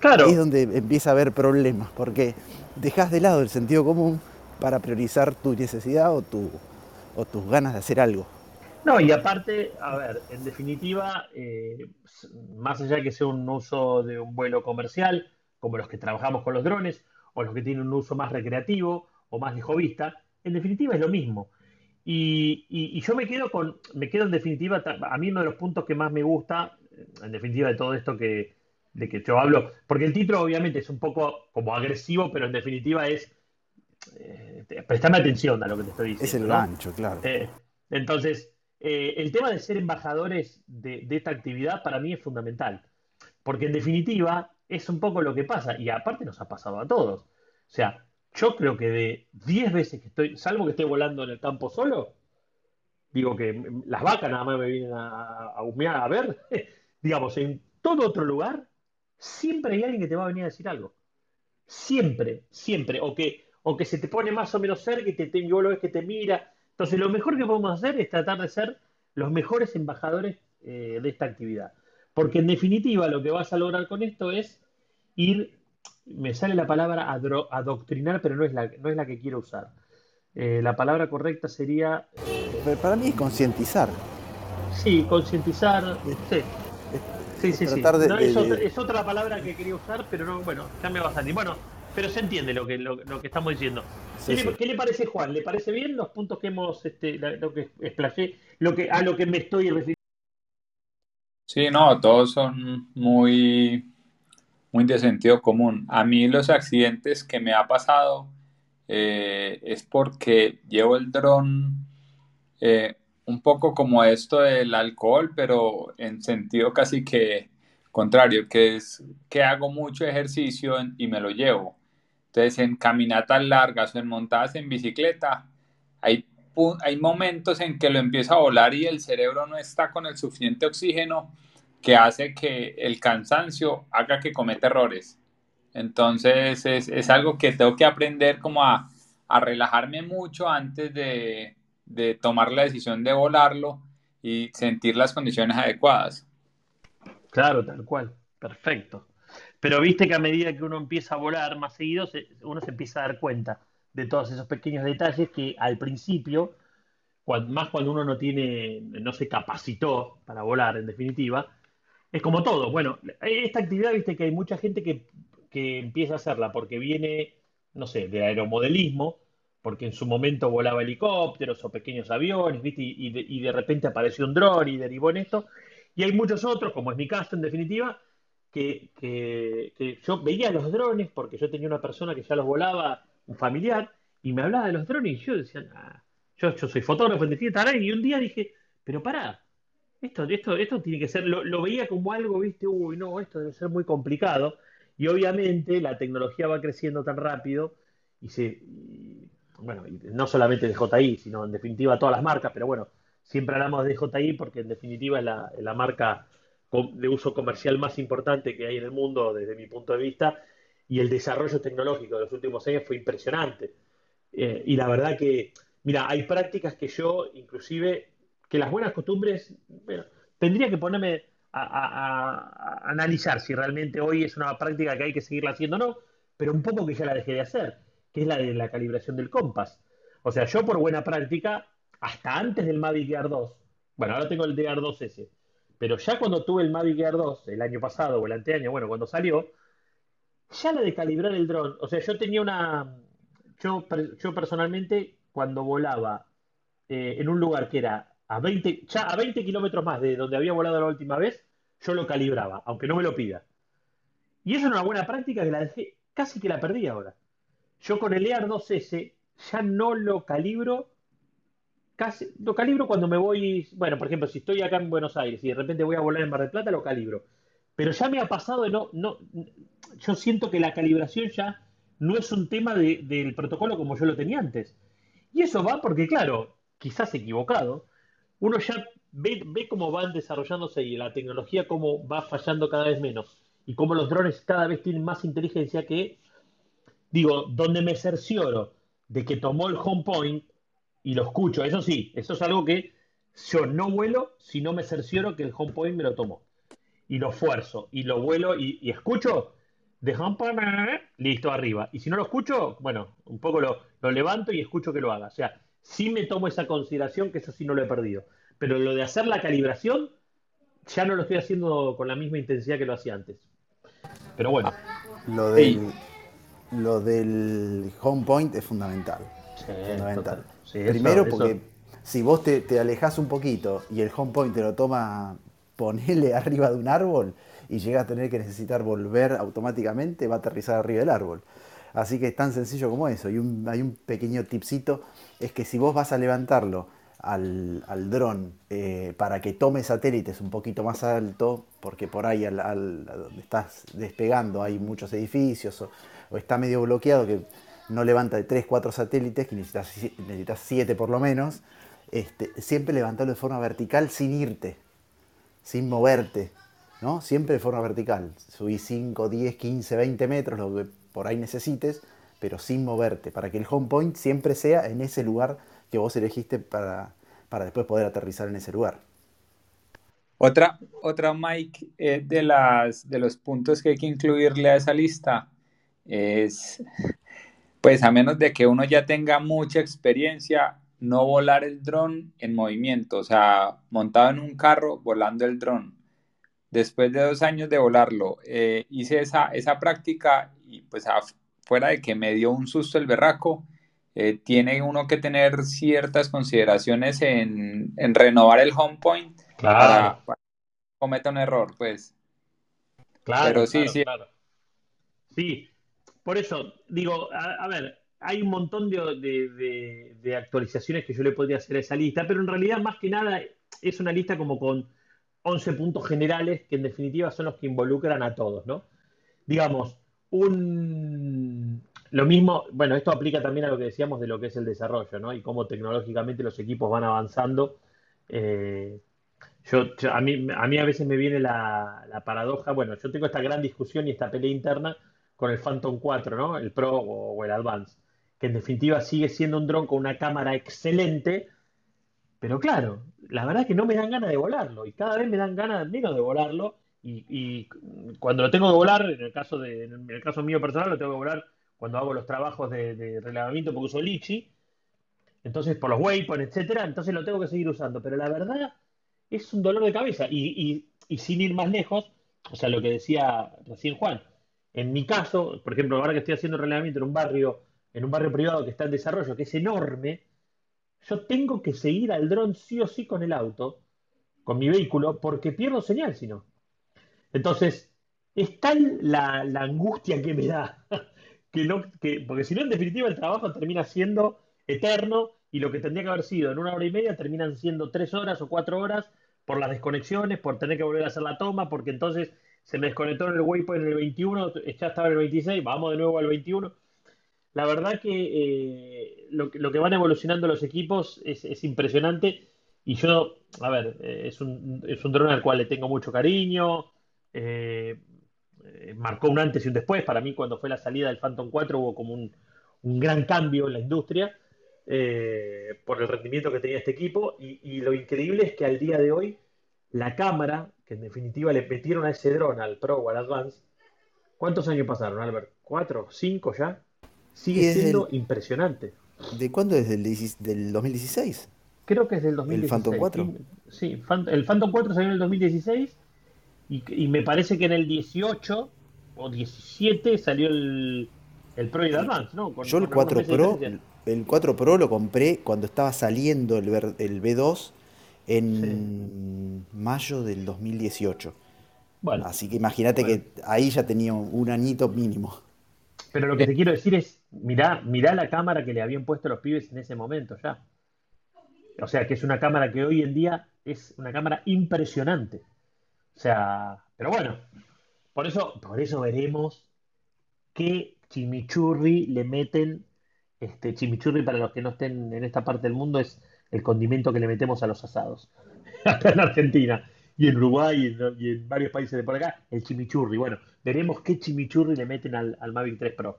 Claro. Ahí es donde empieza a haber problemas, porque dejas de lado el sentido común para priorizar tu necesidad o, tu, o tus ganas de hacer algo. No, y aparte, a ver, en definitiva, eh, más allá de que sea un uso de un vuelo comercial, como los que trabajamos con los drones, o los que tienen un uso más recreativo o más de vista, en definitiva es lo mismo. Y, yo me quedo con, me quedo en definitiva, a mí uno de los puntos que más me gusta, en definitiva de todo esto que, de que yo hablo, porque el título obviamente es un poco como agresivo, pero en definitiva es, eh, prestame atención a lo que te estoy diciendo. Es el gancho, claro. Eh, entonces, eh, el tema de ser embajadores de, esta actividad para mí es fundamental, porque en definitiva es un poco lo que pasa, y aparte nos ha pasado a todos. O sea, yo creo que de 10 veces que estoy, salvo que esté volando en el campo solo, digo que las vacas nada más me vienen a, a humear a ver, digamos, en todo otro lugar, siempre hay alguien que te va a venir a decir algo. Siempre, siempre. O que, se te pone más o menos cerca y te, te, lo ves que te mira, entonces, lo mejor que podemos hacer es tratar de ser los mejores embajadores eh, de esta actividad. Porque en definitiva lo que vas a lograr con esto es ir, me sale la palabra adoctrinar, pero no es la, no es la que quiero usar. Eh, la palabra correcta sería... para mí es concientizar. Sí, concientizar. Sí. Sí, sí, sí. es, otra, es, otra, palabra que quería usar, pero no, bueno, ya me va a salir. Bueno, pero se entiende lo que, lo, que estamos diciendo. ¿Qué, Le, parece, Juan? ¿Le parece bien los puntos que hemos, este, lo que explayé, lo que, a lo que me estoy refiriendo? Sí, no, todos son muy, muy de sentido común. A mí los accidentes que me ha pasado eh, es porque llevo el dron eh, un poco como esto del alcohol, pero en sentido casi que contrario, que es que hago mucho ejercicio y me lo llevo. Entonces, en caminatas largas o en montadas en bicicleta, hay, hay momentos en que lo empiezo a volar y el cerebro no está con el suficiente oxígeno que hace que el cansancio haga que cometa errores. Entonces, es, es algo que tengo que aprender como a, a relajarme mucho antes de, de tomar la decisión de volarlo y sentir las condiciones adecuadas. Claro, tal cual. Perfecto. Pero viste que a medida que uno empieza a volar más seguido, uno se empieza a dar cuenta de todos esos pequeños detalles que al principio, más cuando uno no tiene, no se capacitó para volar, en definitiva, es como todo. Bueno, esta actividad, viste que hay mucha gente que, empieza a hacerla porque viene, no sé, de aeromodelismo, porque en su momento volaba helicópteros o pequeños aviones, ¿viste? Y, de, repente apareció un dron y derivó en esto. Y hay muchos otros, como es mi caso en definitiva, que, yo veía los drones porque yo tenía una persona que ya los volaba, un familiar, y me hablaba de los drones y yo decía, yo, yo soy fotógrafo en definitiva, y un día dije, pero pará, esto, esto, esto tiene que ser, lo, veía como algo, viste, uy, no, esto debe ser muy complicado, y obviamente la tecnología va creciendo tan rápido, y se, bueno, no solamente de JI, sino en definitiva todas las marcas, pero bueno, siempre hablamos de JI porque en definitiva es la, la marca de uso comercial más importante que hay en el mundo desde mi punto de vista y el desarrollo tecnológico de los últimos años fue impresionante. Eh, y la verdad que, mira, hay prácticas que yo, inclusive, que las buenas costumbres, bueno, tendría que ponerme a, analizar si realmente hoy es una práctica que hay que seguirla haciendo o no, pero un poco que ya la dejé de hacer, que es la de la calibración del compás. O sea, yo por buena práctica, hasta antes del Mavic Air 2, bueno, ahora tengo el DR 2S, pero ya cuando tuve el Mavic Air 2 el año pasado o el anteaño, bueno, cuando salió, ya la de calibrar el dron, o sea, yo tenía una, yo, yo personalmente cuando volaba eh, en un lugar que era a 20, ya a 20 kilómetros más de donde había volado la última vez, yo lo calibraba, aunque no me lo pida. Y eso es una buena práctica que la dejé, casi que la perdí ahora. Yo con el Air 2S ya no lo calibro casi, lo calibro cuando me voy, bueno, por ejemplo, si estoy acá en Buenos Aires y de repente voy a volar en Mar del Plata, lo calibro. Pero ya me ha pasado de no, no, yo siento que la calibración ya no es un tema del protocolo como yo lo tenía antes. Y eso va porque, claro, quizás equivocado, uno ya ve, cómo van desarrollándose y la tecnología cómo va fallando cada vez menos y cómo los drones cada vez tienen más inteligencia que, digo, donde me cercioro de que tomó el home point y lo escucho. Eso sí, eso es algo que yo no vuelo si no me cercioro que el home point me lo tomó. Y lo esfuerzo, y lo vuelo, y, escucho de home listo, arriba. Y si no lo escucho, bueno, un poco lo, levanto y escucho que lo haga. O sea, sí me tomo esa consideración que eso sí no lo he perdido. Pero lo de hacer la calibración, ya no lo estoy haciendo con la misma intensidad que lo hacía antes. Pero bueno. Lo del, lo del home point es fundamental. fundamental. Primero porque si vos te, te alejas un poquito y el home point te lo toma, ponele arriba de un árbol y llega a tener que necesitar volver automáticamente, va a aterrizar arriba del árbol. Así que es tan sencillo como eso. Y hay un pequeño tipcito, es que si vos vas a levantarlo al, al dron eh, para que tome satélites un poquito más alto, porque por ahí al, donde estás despegando hay muchos edificios o, está medio bloqueado que no levanta de 3, 4 satélites, que necesitas, necesitas 7 por lo menos, este, siempre levantarlo de forma vertical sin irte, sin moverte, ¿no? Siempre de forma vertical. Subí 5, 10, 15, 20 metros, lo que por ahí necesites, pero sin moverte, para que el home point siempre sea en ese lugar que vos elegiste para, para después poder aterrizar en ese lugar. Otra, otra Mike, eh, de, las, de los puntos que hay que incluirle a esa lista es, pues a menos de que uno ya tenga mucha experiencia, no volar el dron en movimiento, o sea, montado en un carro, volando el dron. Después de dos años de volarlo, eh, hice esa, esa práctica y pues fuera de que me dio un susto el berraco, eh, tiene uno que tener ciertas consideraciones en, renovar el home point para, que cometa un error, pues. Claro, Pero sí, sí. Sí, por eso, digo, a, ver, hay un montón de, de, actualizaciones que yo le podría hacer a esa lista, pero en realidad, más que nada, es una lista como con 11 puntos generales que en definitiva son los que involucran a todos, ¿no? Digamos, un, lo mismo, bueno, esto aplica también a lo que decíamos de lo que es el desarrollo, ¿no? Y cómo tecnológicamente los equipos van avanzando. Eh, yo, a, mí, a mí a veces me viene la, paradoja, bueno, yo tengo esta gran discusión y esta pelea interna con el Phantom 4, ¿no? El Pro o, el Advance, que en definitiva sigue siendo un dron con una cámara excelente, pero claro, la verdad es que no me dan ganas de volarlo y cada vez me dan ganas menos de volarlo y, cuando lo tengo que volar, en el caso de, en el caso mío personal, lo tengo que volar cuando hago los trabajos de, de relevamiento porque uso Litchi, entonces por los waypoints, etcétera, entonces lo tengo que seguir usando. Pero la verdad es un dolor de cabeza. Y, sin ir más lejos, o sea, lo que decía recién Juan, en mi caso, por ejemplo, ahora que estoy haciendo relevamiento en un barrio, en un barrio privado que está en desarrollo, que es enorme, yo tengo que seguir al dron sí o sí con el auto, con mi vehículo, porque pierdo señal si no. Entonces, es tal la, angustia que me da, que no, que, porque si no, en definitiva, el trabajo termina siendo eterno y lo que tendría que haber sido en una hora y media terminan siendo tres horas o cuatro horas por las desconexiones, por tener que volver a hacer la toma, porque entonces se me desconectó en el waypoint en el 21, ya estaba en el 26, vamos de nuevo al 21. La verdad que eh, lo, que van evolucionando los equipos es, impresionante y yo, a ver, eh, es, un, es un dron al cual le tengo mucho cariño, eh, eh, marcó un antes y un después. Para mí, cuando fue la salida del Phantom 4, hubo como un, gran cambio en la industria eh, por el rendimiento que tenía este equipo. Y, lo increíble es que al día de hoy, la cámara, que en definitiva le metieron a ese dron, al Pro o al Advance, ¿cuántos años pasaron, Albert? ¿Cuatro? ¿Cinco ya? Sigue siendo impresionante. ¿De cuándo? ¿Desde el del 2016? Creo que es del 2016. ¿El Phantom 4? Sí, el Phantom 4 salió en el 2016 y, me parece que en el 18 o 17 salió el, el Pro y el Advance, ¿no? Yo el 4 Pro, el 4 Pro lo compré cuando estaba saliendo el, el B2 en mayo del 2018. Bueno, Así que imagínate que ahí ya tenía un añito mínimo. Pero lo que te quiero decir es, mirá, mirá la cámara que le habían puesto los pibes en ese momento ya. O sea, que es una cámara que hoy en día es una cámara impresionante. O sea, pero bueno, por eso, por eso veremos qué chimichurri le meten. Este chimichurri, para los que no estén en esta parte del mundo, es el condimento que le metemos a los asados. Acá en Argentina y en Uruguay y en, varios países de por acá, el chimichurri. Bueno, veremos qué chimichurri le meten al, Mavic 3 Pro.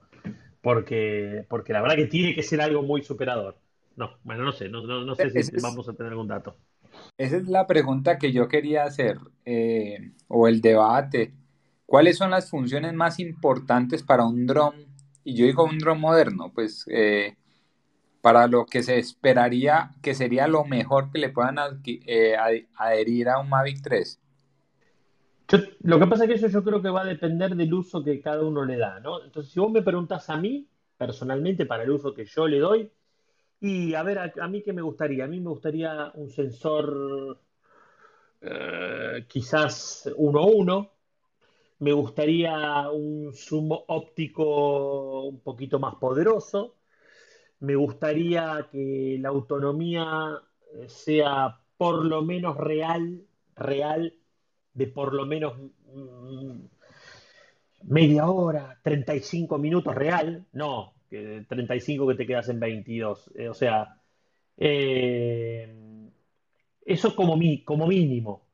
Porque, porque la verdad que tiene que ser algo muy superador. No, bueno, no sé, no, no sé si vamos a tener algún dato. Esa es la pregunta que yo quería hacer, eh, o el debate. ¿Cuáles son las funciones más importantes para un dron? Y yo digo un dron moderno, pues, eh, para lo que se esperaría que sería lo mejor que le puedan eh, adherir a un Mavic 3? lo que pasa es que eso yo creo que va a depender del uso que cada uno le da, ¿no? Entonces, si vos me preguntas a mí, personalmente, para el uso que yo le doy, y a ver, a, mí qué me gustaría, a mí me gustaría un sensor eh, quizás 1-1, me gustaría un zoom óptico un poquito más poderoso, me gustaría que la autonomía eh, sea por lo menos real, real, de por lo menos mm, media hora, 35 minutos real, no, que 35 que te quedas en 22. Eh, o sea, eh, eso como, mi, como mínimo.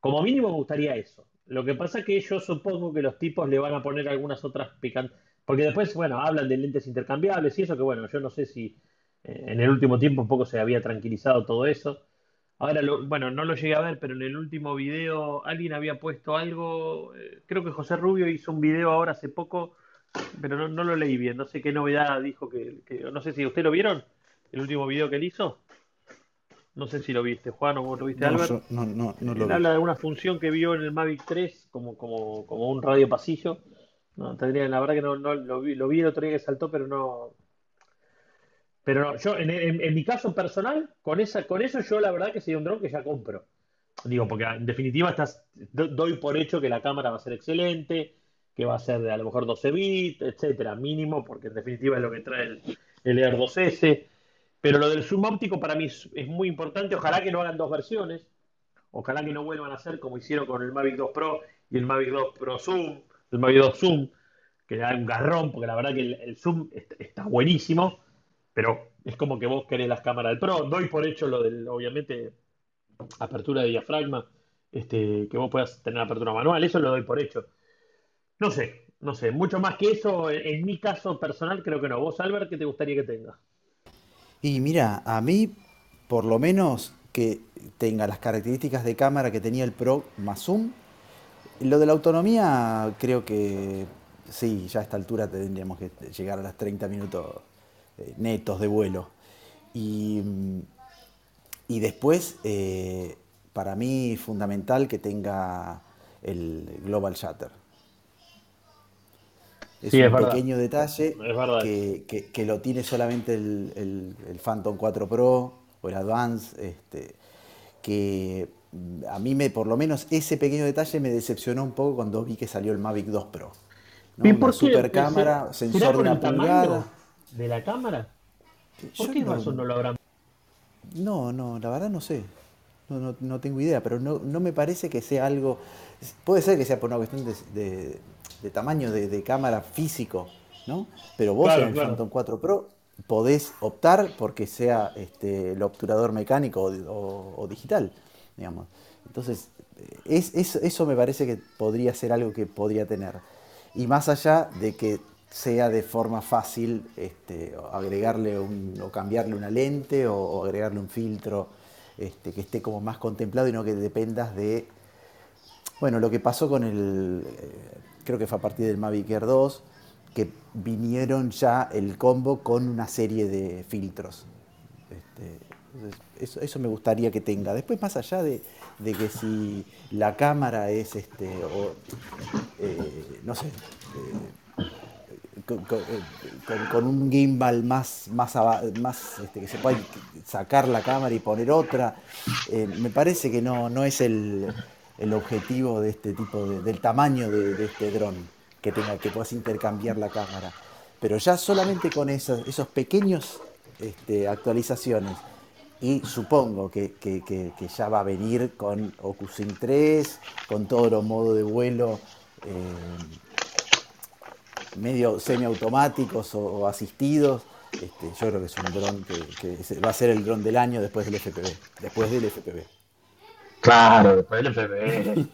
Como mínimo me gustaría eso. Lo que pasa es que yo supongo que los tipos le van a poner algunas otras picantes porque después, bueno, hablan de lentes intercambiables y eso que, bueno, yo no sé si eh, en el último tiempo un poco se había tranquilizado todo eso. Ahora, bueno, no lo llegué a ver, pero en el último video alguien había puesto algo, creo que José Rubio hizo un video ahora hace poco, pero no, no lo leí bien, no sé qué novedad dijo que, no sé si usted lo vieron, el último video que él hizo. No sé si lo viste, Juan, o lo viste, Albert. no, no, no lo Él habla de una función que vio en el Mavic 3 como, como, como un radio pasillo no, tendría, la verdad que no, lo, vi, lo vi el otro día que saltó, pero no. Pero no, yo en, mi caso personal, con esa, con eso yo la verdad que sería un dron que ya compro. Digo, porque en definitiva estás, doy por hecho que la cámara va a ser excelente, que va a ser de a lo mejor 12 bits, etcétera, mínimo, porque en definitiva es lo que trae el, el Air 2S. Pero lo del zoom óptico para mí es, muy importante. Ojalá que no hagan dos versiones. Ojalá que no vuelvan a hacer como hicieron con el Mavic 2 Pro y el Mavic 2 Pro Zoom, el Mavic Zoom, que da un garrón, porque la verdad que el, Zoom está, buenísimo, pero es como que vos querés las cámaras del Pro. Doy por hecho lo del, obviamente, apertura de diafragma, este, que vos puedas tener apertura manual, eso lo doy por hecho. No sé, no sé, mucho más que eso, en, mi caso personal creo que no. Vos, Albert, ¿qué te gustaría que tenga? Y mira, a mí, por lo menos que tenga las características de cámara que tenía el Pro más Zoom, lo de la autonomía, creo que sí, ya a esta altura tendríamos que llegar a los 30 minutos eh, netos de vuelo. Y, después, eh, para mí, fundamental que tenga el Global Shutter. Es un pequeño detalle que, lo tiene solamente el, Phantom 4 Pro o el Advance, este, que a mí me, por lo menos ese pequeño detalle me decepcionó un poco cuando vi que salió el Mavic 2 Pro. ¿no? Una super cámara, sensor de una pulgada. ¿De la cámara? ¿Por qué no, razón no lo habrán? No, no, la verdad no sé. No, no, tengo idea, pero no, no, me parece que sea algo. Puede ser que sea por una cuestión de, de, tamaño de, cámara físico, ¿no? Pero vos en el Phantom 4 Pro podés optar porque sea este, el obturador mecánico o digital digamos. Entonces, es, eso me parece que podría ser algo que podría tener. Y más allá de que sea de forma fácil este, agregarle un, o cambiarle una lente o, agregarle un filtro este, que esté como más contemplado y no que dependas de, bueno, lo que pasó con el, eh, creo que fue a partir del Mavic Air 2, que vinieron ya el combo con una serie de filtros. Este, eso, me gustaría que tenga. Después, más allá de, que si la cámara es, este, eh, no sé, eh, con, un gimbal más, más, este, que se pueda sacar la cámara y poner otra, eh, me parece que no, no es el, objetivo de este tipo, del tamaño de, este dron, que tenga que puedas intercambiar la cámara. Pero ya solamente con esos, esos pequeños este, actualizaciones y supongo que, ya va a venir con OcuSync 3, con todos los modos de vuelo eh, medio semiautomáticos o, asistidos. Este, yo creo que es un dron que, va a ser el dron del año después del FPV. Después del FPV. Claro, después del FPV.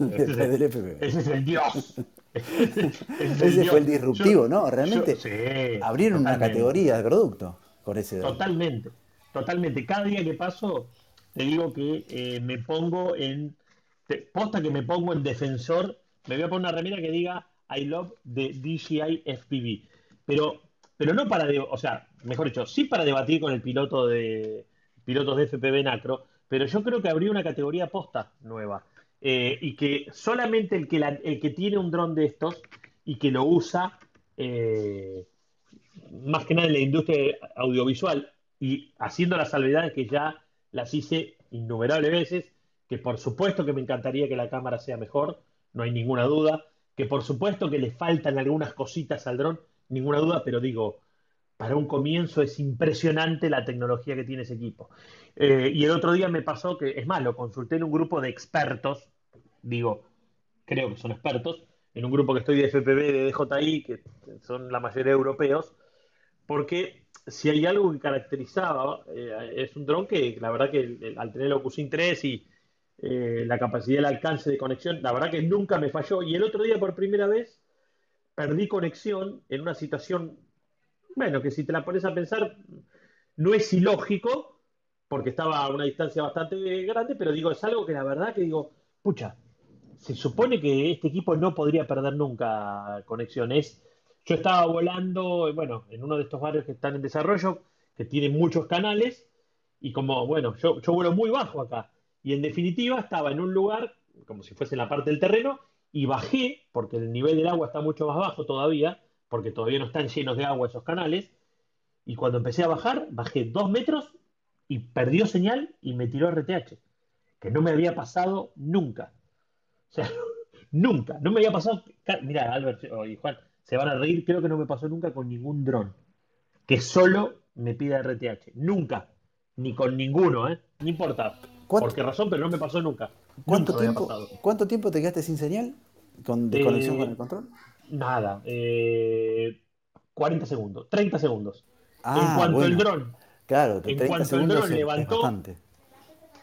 después del. Ese es el dios. Ese, fue el disruptivo, ¿no? Realmente abrieron una categoría de producto con ese. Totalmente. Totalmente. Cada día que paso, te digo que eh, me pongo en. posta que me pongo en defensor. Me voy a poner una remera que diga I love the DJI FPV. Pero, pero no para. De, o sea, mejor dicho, sí para debatir con el piloto de pilotos de FPV Nacro, pero yo creo que habría una categoría posta nueva. Eh, y que solamente el que, el que tiene un dron de estos y que lo usa eh, más que nada en la industria audiovisual y haciendo las salvedades que ya las hice innumerables veces, que por supuesto que me encantaría que la cámara sea mejor, no hay ninguna duda, que por supuesto que le faltan algunas cositas al dron, ninguna duda, pero digo, para un comienzo es impresionante la tecnología que tiene ese equipo. Eh, y el otro día me pasó que, es más, lo consulté en un grupo de expertos, digo, creo que son expertos, en un grupo que estoy de FPV, de DJI, que son la mayoría europeos, porque si hay algo que caracterizaba, eh, es un dron que la verdad que al tener el OcuSync 3 y eh, la capacidad del alcance de conexión, la verdad que nunca me falló. Y el otro día por primera vez perdí conexión en una situación bueno, que si te la pones a pensar, no es ilógico, porque estaba a una distancia bastante grande, pero digo, es algo que la verdad que digo, pucha, se supone que este equipo no podría perder nunca conexiones. Yo estaba volando, bueno, en uno de estos barrios que están en desarrollo, que tienen muchos canales, y como, bueno, yo, yo vuelo muy bajo acá, y en definitiva estaba en un lugar, como si fuese la parte del terreno, y bajé, porque el nivel del agua está mucho más bajo todavía, porque todavía no están llenos de agua esos canales. Y cuando empecé a bajar, bajé dos metros y perdió señal y me tiró RTH, que no me había pasado nunca. O sea, nunca, no me había pasado. Mira, Albert y Juan, se van a reír, creo que no me pasó nunca con ningún dron que solo me pida RTH. Nunca, ni con ninguno, ¿eh? No importa. ¿Por qué razón? Pero no me pasó nunca. ¿Cuánto, tiempo, ¿Cuánto tiempo te quedaste sin señal? ¿Con, de conexión con el control? Nada, 40 eh, segundos, 30 segundos. Ah, en cuanto el dron. Claro, en cuanto el dron levantó.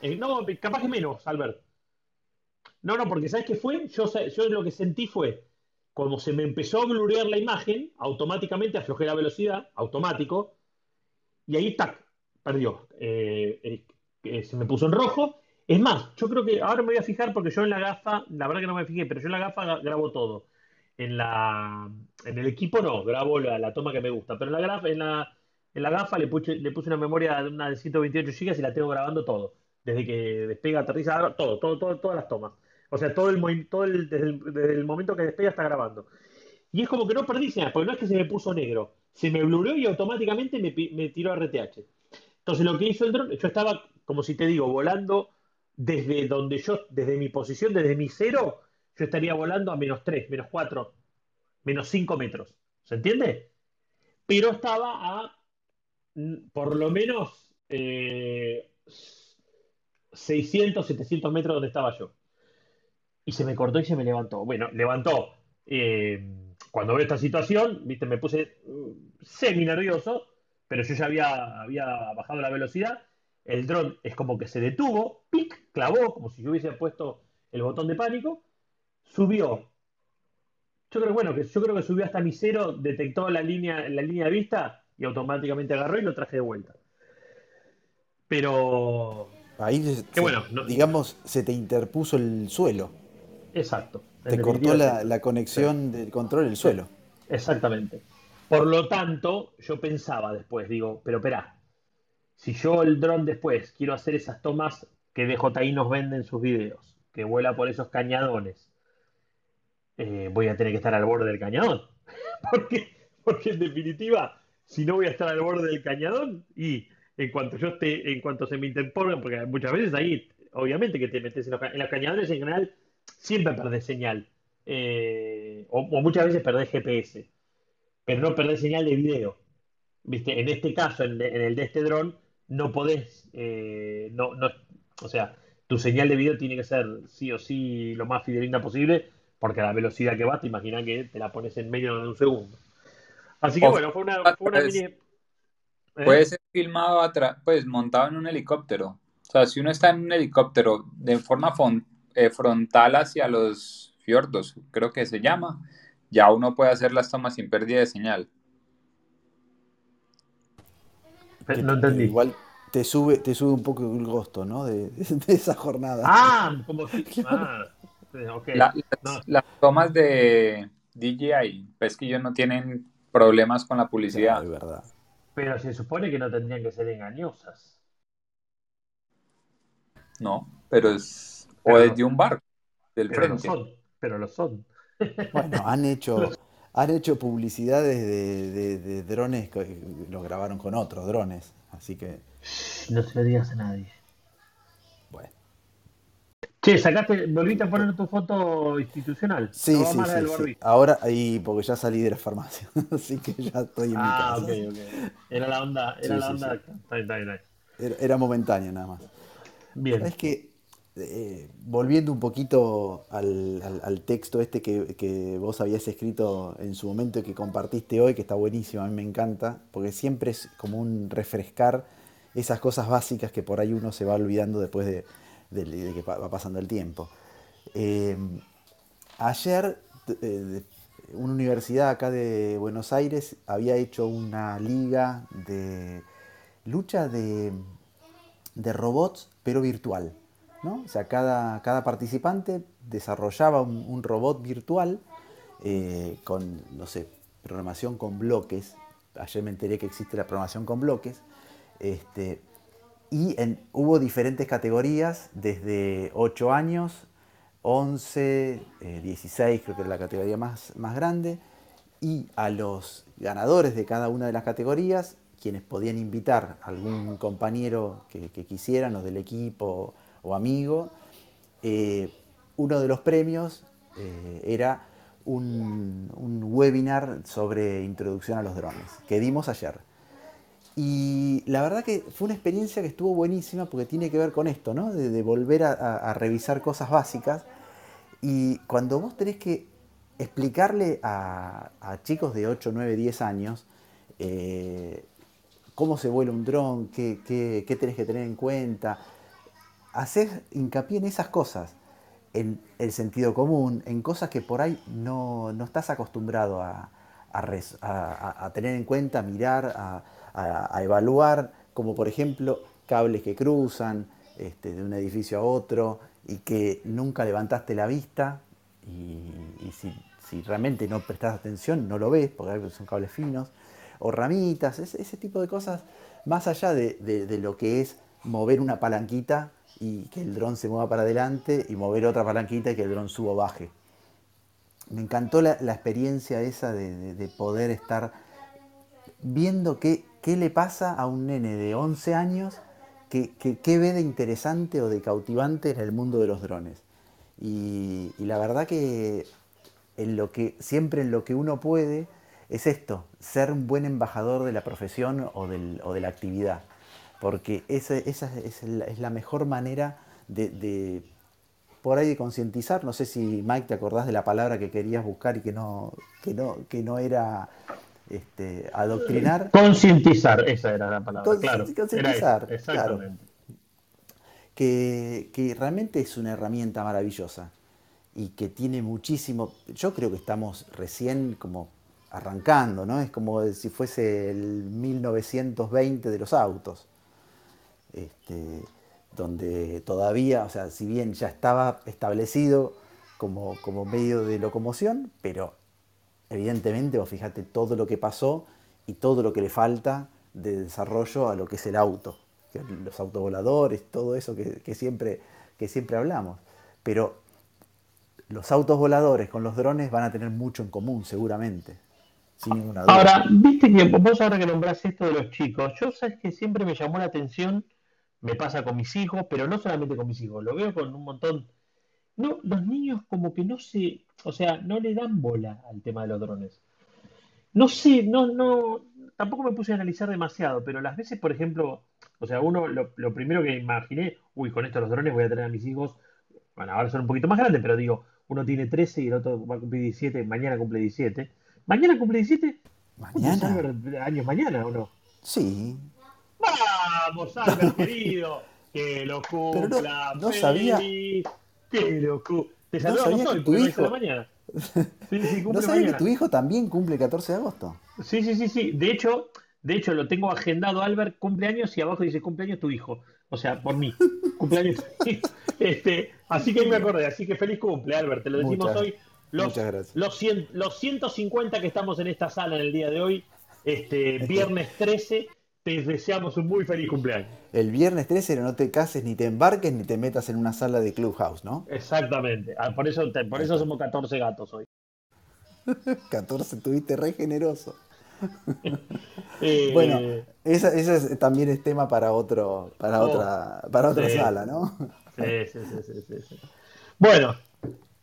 Eh, no, capaz que menos, Albert. No, no, porque ¿sabes qué fue? Yo, yo lo que sentí fue, como se me empezó a blurear la imagen, automáticamente aflojé la velocidad, automático, y ahí, tac, perdió. Eh, se me puso en rojo. Es más, yo creo que ahora me voy a fijar porque yo en la gafa, la verdad que no me fijé, pero yo en la gafa grabo todo. En, la, en el equipo no, grabo la, toma que me gusta, pero en la, en la, en la gafa le puse, le puse una memoria de una de 128 GB y la tengo grabando todo. Desde que despega, aterriza, todo, todo, todo, todas las tomas. O sea, todo el, todo el, desde, el, momento que despega está grabando. Y es como que no perdí señal, porque no es que se me puso negro. Se me bluró y automáticamente me, me tiró RTH. Entonces lo que hizo el dron, yo estaba, como si te digo, volando desde donde yo, desde mi posición, desde mi cero, yo estaría volando a menos 3, menos 4, menos 5 metros. ¿Se entiende? Pero estaba a mm, por lo menos 600, eh, 700 metros donde estaba yo. Y se me cortó y se me levantó. Bueno, levantó. Eh, cuando veo esta situación, viste, me puse mm, semi nervioso, pero yo ya había, había bajado la velocidad. El dron es como que se detuvo, pic, clavó, como si yo hubiese puesto el botón de pánico, subió. Yo creo, bueno, que yo creo que subió hasta mi cero, detectó la línea, la línea de vista y automáticamente agarró y lo traje de vuelta. Pero. Ahí, bueno, digamos, se te interpuso el suelo. Exacto. Te cortó la, conexión del control del suelo. Exactamente. Por lo tanto, yo pensaba después, digo, pero espera, si yo el dron después quiero hacer esas tomas que DJI nos vende en sus videos, que vuela por esos cañadones, eh, voy a tener que estar al borde del cañadón. porque, porque en definitiva, si no voy a estar al borde del cañadón y en cuanto yo esté, en cuanto se me interpongan, porque muchas veces ahí, obviamente que te metes en los, cañadones en general, siempre perdés señal. Eh, o, muchas veces perdés GPS, pero no perdés señal de video. ¿Viste? En este caso, en, el de este dron, no podés, eh, no, no, o sea, tu señal de video tiene que ser sí o sí lo más fidelina posible porque a la velocidad que va, te imaginas que te la pones en medio de un segundo. Así que bueno, fue una, fue una mini. ¿eh? Puede ser filmado atrás, pues montado en un helicóptero. O sea, si uno está en un helicóptero de forma eh, frontal hacia los fiordos, creo que se llama, ya uno puede hacer las tomas sin pérdida de señal. No entendí. Igual te sube, te sube un poco el gusto, ¿no? De, esa jornada. Ah, como si. Ah, las, tomas de DJI, pues que ellos no tienen problemas con la publicidad. es verdad. Pero se supone que no tendrían que ser engañosas. No, pero es. o desde un barco, del pero frente. Lo son, pero lo son. Bueno, han hecho, han hecho publicidades de, de, drones que lo grabaron con otros drones, así que. No se lo digas a nadie. Che, sacaste, volviste a poner tu foto institucional. Sí, sí, sí, Ahora, ahí, porque ya salí de la farmacia, así que ya estoy en ah, mi casa. Ah, ok, ok. Era la onda, era la onda. Era, era momentánea nada más. Bien. Es que, eh, volviendo un poquito al, texto este que, vos habías escrito en su momento y que compartiste hoy, que está buenísimo, a mí me encanta, porque siempre es como un refrescar esas cosas básicas que por ahí uno se va olvidando después de, que va pasando el tiempo. Eh, ayer, una universidad acá de Buenos Aires había hecho una liga de lucha de de robots, pero virtual. ¿no? O sea, cada, cada participante desarrollaba un, robot virtual eh, con, no sé, programación con bloques. Ayer me enteré que existe la programación con bloques. Este, y hubo diferentes categorías, desde 8 años, 11, 16, eh, creo que era la categoría más, más grande, y a los ganadores de cada una de las categorías quienes podían invitar a algún compañero que, quisieran, o del equipo o amigo. Eh, uno de los premios eh, era un, webinar sobre introducción a los drones, que dimos ayer. Y la verdad que fue una experiencia que estuvo buenísima porque tiene que ver con esto, ¿no? De, volver a, revisar cosas básicas. Y cuando vos tenés que explicarle a, chicos de 8, 9, 10 años eh, cómo se vuela un dron, qué, qué, tenés que tener en cuenta. Hacer hincapié en esas cosas, en el sentido común, en cosas que por ahí no, estás acostumbrado a, a, tener en cuenta, a mirar, a, evaluar, como por ejemplo cables que cruzan este, de un edificio a otro y que nunca levantaste la vista y, si, realmente no prestas atención no lo ves porque son cables finos o ramitas, ese, tipo de cosas, más allá de, lo que es mover una palanquita y que el dron se mueva para adelante y mover otra palanquita y que el dron suba o baje. Me encantó la, experiencia esa de, poder estar viendo qué, qué, le pasa a un nene de 11 años, qué, ve de interesante o de cautivante en el mundo de los drones. Y, la verdad que, en lo que siempre en lo que uno puede, es esto, ser un buen embajador de la profesión o, de la actividad, porque esa, es, la, mejor manera de, por ahí de concientizar. No sé si Mike te acordás de la palabra que querías buscar y que no, que no, que no era este, adoctrinar. Concientizar, esa era la palabra. claro, concientizar, exactamente. Que, que realmente es una herramienta maravillosa y que tiene muchísimo. Yo creo que estamos recién como arrancando, ¿no? Es como si fuese el 1920 de los autos, este, donde todavía, o sea, si bien ya estaba establecido como, como medio de locomoción, pero evidentemente, vos fíjate todo lo que pasó y todo lo que le falta de desarrollo a lo que es el auto, los autovoladores, todo eso que, siempre, que siempre hablamos. Pero los autos voladores con los drones van a tener mucho en común, seguramente. Ahora, viste que vos ahora que nombrás esto de los chicos, yo sabes que siempre me llamó la atención, me pasa con mis hijos, pero no solamente con mis hijos, lo veo con un montón. No, los niños como que no se, o sea, no le dan bola al tema de los drones. No sé, no, no, tampoco me puse a analizar demasiado, pero las veces, por ejemplo, o sea, uno, lo, lo primero que imaginé, uy, con estos los drones voy a tener a mis hijos, bueno, ahora son un poquito más grandes, pero digo, uno tiene 13 y el otro va a cumplir 17, mañana cumple 17 ¿Mañana cumple 17? ¿Mañana? ¿Años mañana o no? Sí. Vamos, Albert, querido. Que lo cumpla. no, no sabía. Que lo cumpla. Te no hoy, tu hijo... mañana. Sí, sí, ¿No sabía que tu hijo también cumple el 14 de agosto? Sí, sí, sí, sí. De hecho, de hecho, lo tengo agendado, Albert, cumpleaños y abajo dice cumpleaños tu hijo. O sea, por mí. cumpleaños. este, así que me acordé. Así que feliz cumple, Albert. Te lo decimos hoy. Los, Muchas gracias. Los, los 150 que estamos en esta sala en el día de hoy, Este, viernes 13 te deseamos un muy feliz cumpleaños. El viernes 13 no te cases, ni te embarques, ni te metas en una sala de clubhouse, ¿no? Exactamente. Ah, por eso, por eso somos 14 gatos hoy. 14, tuviste re generoso. Eh, bueno, ese también es tema para otro, para oh, otra, para otra sala, ¿no? Sí, sí, sí, sí, Bueno,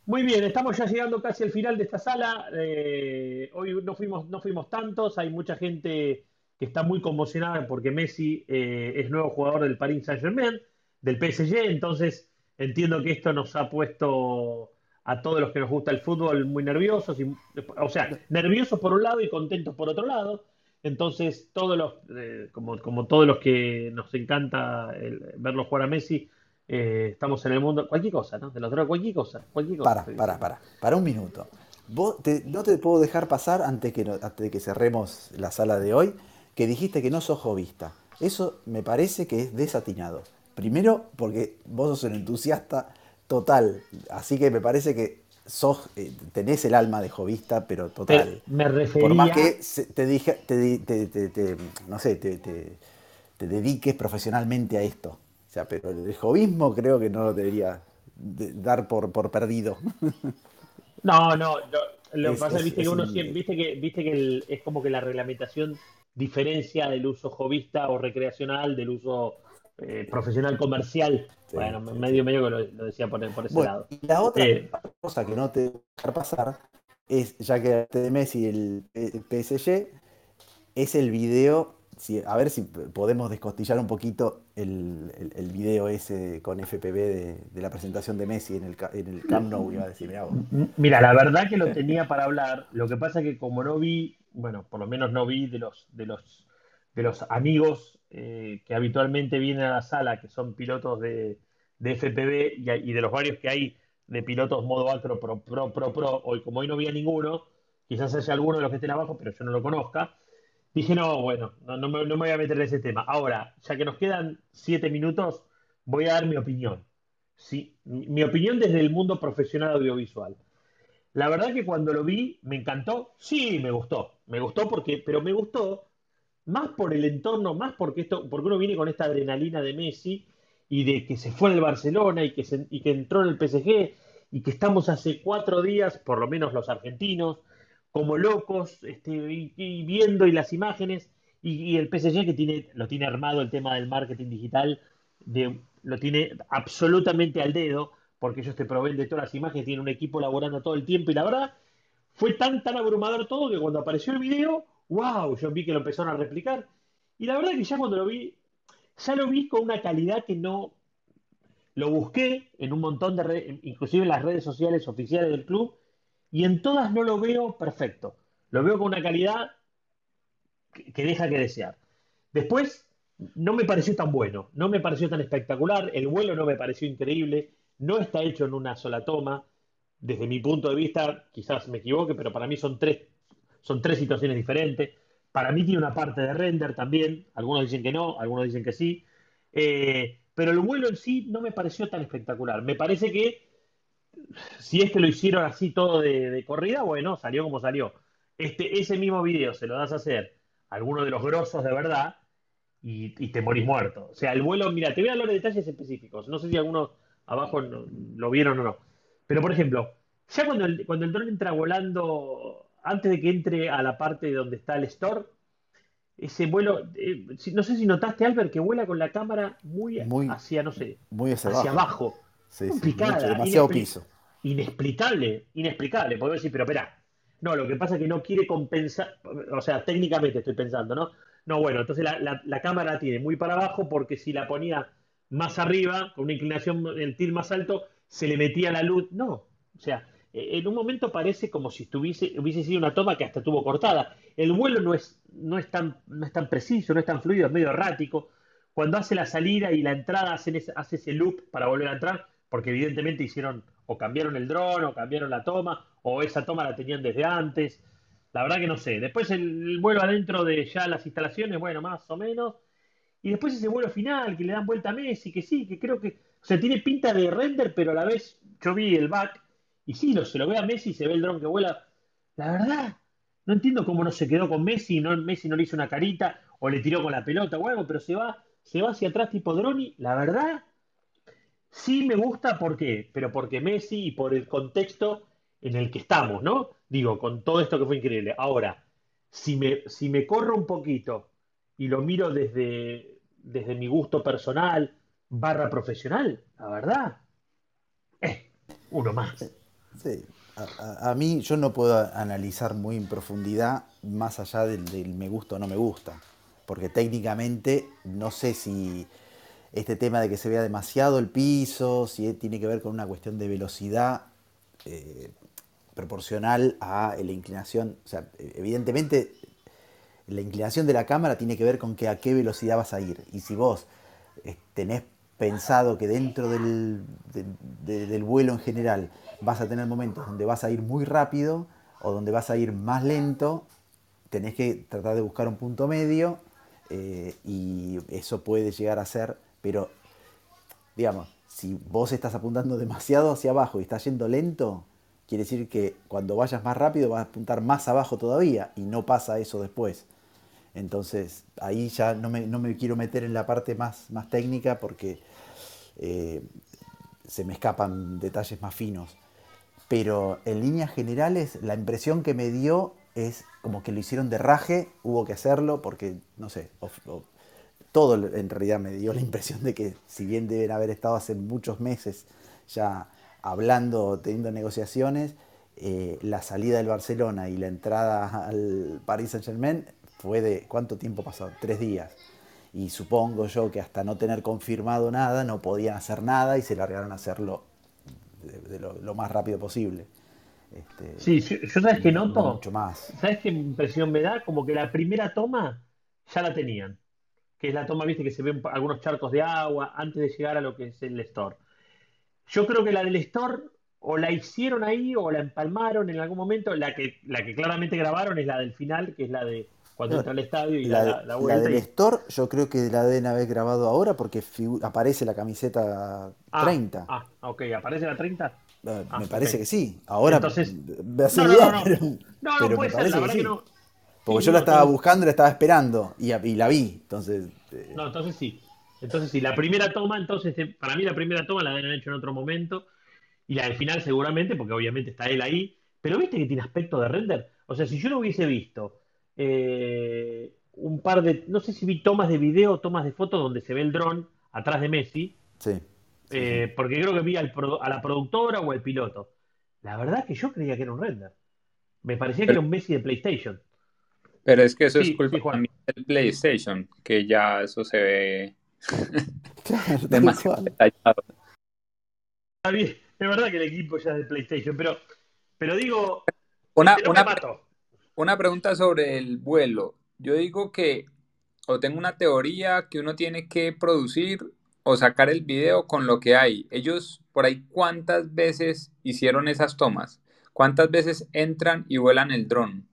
muy bien, estamos ya llegando casi al final de esta sala. Eh, hoy no fuimos, no fuimos tantos, hay mucha gente que está muy conmocionada porque Messi eh, es nuevo jugador del Paris Saint-Germain, del PSG, entonces entiendo que esto nos ha puesto a todos los que nos gusta el fútbol muy nerviosos, y, o sea, nerviosos por un lado y contentos por otro lado. Entonces, todos los, eh, como, como, todos los que nos encanta verlo jugar a Messi, eh, estamos en el mundo, cualquier cosa, ¿no? De los cualquier cosa, cualquier cosa. Para, para, para, para un minuto. Vos no te puedo dejar pasar antes, que, antes de que cerremos la sala de hoy, que dijiste que no sos jovista. Eso me parece que es desatinado. Primero, porque vos sos un entusiasta total, así que me parece que sos, eh, tenés el alma de jovista, pero total. me refería... Por más que te dije, te, no sé, te, dediques profesionalmente a esto. O sea, pero el jovismo creo que no lo debería dar por, por perdido. No, no, lo que pasa es, viste que uno siempre, viste que, viste que es como que la reglamentación diferencia del uso jovista o recreacional del uso eh, profesional comercial. bueno, medio medio que lo, decía por, ese lado. Y la otra eh, cosa que no te dejar pasar es, ya que de Messi el, el PSG, es el video. a ver si podemos descostillar un poquito el, el, video ese con FPV de, la presentación de Messi en el, en el Camp Nou, iba a decir, mira, la verdad que lo tenía para hablar, lo que pasa es que como no vi bueno, por lo menos no vi de los, de los, de los amigos eh, que habitualmente vienen a la sala, que son pilotos de, de FPV y, de los varios que hay de pilotos modo acro pro, pro, pro, pro, hoy como hoy no vi a ninguno, quizás haya alguno de los que estén abajo, pero yo no lo conozca, dije, no, bueno, no, no, me, no me voy a meter en ese tema. Ahora, ya que nos quedan siete minutos, voy a dar mi opinión. ¿sí? Mi opinión desde el mundo profesional audiovisual. La verdad que cuando lo vi me encantó, sí, me gustó, me gustó porque, pero me gustó más por el entorno, más porque esto, porque uno viene con esta adrenalina de Messi y de que se fue al Barcelona y que, y que entró en el PSG y que estamos hace cuatro días, por lo menos los argentinos, como locos, este, y, viendo y las imágenes, y, el PSG que tiene, lo tiene armado el tema del marketing digital, de, lo tiene absolutamente al dedo porque ellos te proveen de todas las imágenes, tienen un equipo laborando todo el tiempo y la verdad fue tan tan abrumador todo que cuando apareció el video, wow, yo vi que lo empezaron a replicar y la verdad que ya cuando lo vi, ya lo vi con una calidad que no lo busqué en un montón de redes, inclusive en las redes sociales oficiales del club y en todas no lo veo perfecto, lo veo con una calidad que deja que desear. Después no me pareció tan bueno, no me pareció tan espectacular, el vuelo no me pareció increíble, no está hecho en una sola toma. Desde mi punto de vista, quizás me equivoque, pero para mí son tres, son tres situaciones diferentes. Para mí tiene una parte de render también. Algunos dicen que no, algunos dicen que sí. Eh, pero el vuelo en sí no me pareció tan espectacular. Me parece que si es que lo hicieron así todo de, corrida, bueno, salió como salió. Este, ese mismo video se lo das a hacer a alguno de los grosos de verdad y, te morís muerto. O sea, el vuelo, mira, te voy a hablar de detalles específicos. No sé si algunos abajo lo vieron o no. Pero, por ejemplo, ya cuando el, cuando el dron entra volando, antes de que entre a la parte donde está el store, ese vuelo, eh, no sé si notaste, Albert, que vuela con la cámara muy, hacia, no sé, muy hacia, abajo. Sí, demasiado piso. Inexplicable, inexplicable. Puedo decir, pero espera, no, lo que pasa es que no quiere compensar, o sea, técnicamente estoy pensando, ¿no? No, bueno, entonces la, la cámara tiene muy para abajo porque si la ponía más arriba, con una inclinación del til más alto, se le metía la luz. No, o sea, e, en un momento parece como si estuviese, hubiese sido una toma que hasta tuvo cortada. El vuelo no es, no es, tan, no es tan preciso, no es tan fluido, es medio errático. Cuando hace la salida y la entrada, hacen hace ese loop para volver a entrar, porque evidentemente hicieron o cambiaron el dron o cambiaron la toma, o esa toma la tenían desde antes. La verdad que no sé. Después el vuelo adentro de ya las instalaciones, bueno, más o menos. Y después ese vuelo final que le dan vuelta a Messi, que sí, que creo que. O sea, tiene pinta de render, pero a la vez yo vi el back y sí, lo, se lo ve a Messi, se ve el dron que vuela. La verdad, No entiendo cómo no se quedó con Messi, no, Messi no le hizo una carita o le tiró con la pelota o algo, pero se va, se va hacia atrás tipo Droni. La verdad, sí me gusta, ¿por qué? Pero porque Messi y por el contexto en el que estamos, ¿no? Digo, con todo esto que fue increíble. Ahora, si me, si me corro un poquito y lo miro desde, desde mi gusto personal, barra profesional, la verdad, eh, uno más. Sí, a, mí yo no puedo analizar muy en profundidad más allá del, me gusta o no me gusta, porque técnicamente no sé si este tema de que se vea demasiado el piso, si tiene que ver con una cuestión de velocidad eh, proporcional a la inclinación, o sea, evidentemente la inclinación de la cámara tiene que ver con que a qué velocidad vas a ir, y si vos eh, tenés pensado que dentro del, vuelo en general vas a tener momentos donde vas a ir muy rápido o donde vas a ir más lento, tenés que tratar de buscar un punto medio eh, y eso puede llegar a ser, pero digamos, si vos estás apuntando demasiado hacia abajo y estás yendo lento, quiere decir que cuando vayas más rápido vas a apuntar más abajo todavía y no pasa eso después. Entonces ahí ya no me, quiero meter en la parte más, más técnica porque eh, se me escapan detalles más finos. Pero en líneas generales la impresión que me dio es como que lo hicieron de raje, hubo que hacerlo porque, no sé, todo en realidad me dio la impresión de que si bien deben haber estado hace muchos meses ya hablando, teniendo negociaciones, eh, la salida del Barcelona y la entrada al Paris Saint Germain fue de, ¿cuánto tiempo pasó? Tres días. Y supongo yo que hasta no tener confirmado nada, no podían hacer nada y se largaron a hacerlo de, lo, más rápido posible. Este, sí, yo, sabes que noto. Mucho más. ¿Sabes qué impresión me da? Como que la primera toma ya la tenían. Que es la toma, viste, que se ven algunos charcos de agua antes de llegar a lo que es el store. Yo creo que la del store o la hicieron ahí o la empalmaron en algún momento. La que, la que claramente grabaron es la del final, que es la de cuando entra al estadio y la, la, vuelta. La del Store, yo creo que la deben haber grabado ahora porque aparece la camiseta 30. Ah, ah, ok, ¿aparece la 30? Eh, ah, me parece que sí. Ahora Entonces, me hace no, no, no, pero, me parece que sí. Porque yo la estaba buscando, la estaba esperando y, la vi. Entonces. Eh, no, entonces sí. Entonces sí, la primera toma, entonces, eh, para mí la primera toma la deben hecho en otro momento. Y la del final seguramente, porque obviamente está él ahí. Pero viste que tiene aspecto de render. O sea, si yo lo hubiese visto eh, un par de, no sé si vi tomas de video, tomas de fotos donde se ve el dron atrás de Messi. Sí. Eh, porque creo que vi a la productora o al piloto. La verdad que yo creía que era un render. Me parecía que era un Messi de PlayStation. Pero es que eso es culpa del PlayStation, que ya eso se ve demasiado detallado. es verdad que el equipo ya es de PlayStation, pero, pero digo, una, una, una pregunta sobre el vuelo. Yo digo que, o tengo una teoría que uno tiene que producir o sacar el video con lo que hay. Ellos, por ahí, ¿cuántas veces hicieron esas tomas? ¿Cuántas veces entran y vuelan el dron?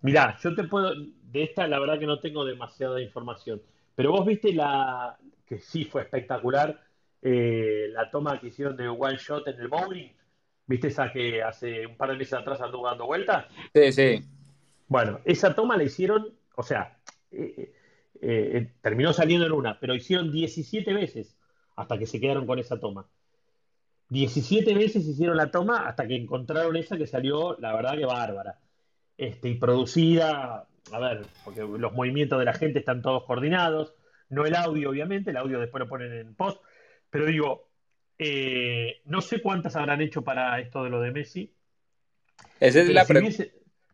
Mirá, yo te puedo, de esta la verdad que no tengo demasiada información, pero vos viste la, que sí fue espectacular, eh, la toma que hicieron de One Shot en el bowling. ¿Viste esa que hace un par de meses atrás anduvo dando vueltas? Sí, sí. Bueno, esa toma la hicieron, o sea, eh, eh, eh, terminó saliendo en una, pero hicieron 17 veces hasta que se quedaron con esa toma. 17 veces hicieron la toma hasta que encontraron esa que salió, la verdad que bárbara. Este, y producida, a ver, porque los movimientos de la gente están todos coordinados, no el audio, obviamente, el audio después lo ponen en post, pero digo, eh, no sé cuántas habrán hecho para esto de lo de Messi. Esa es la pregunta.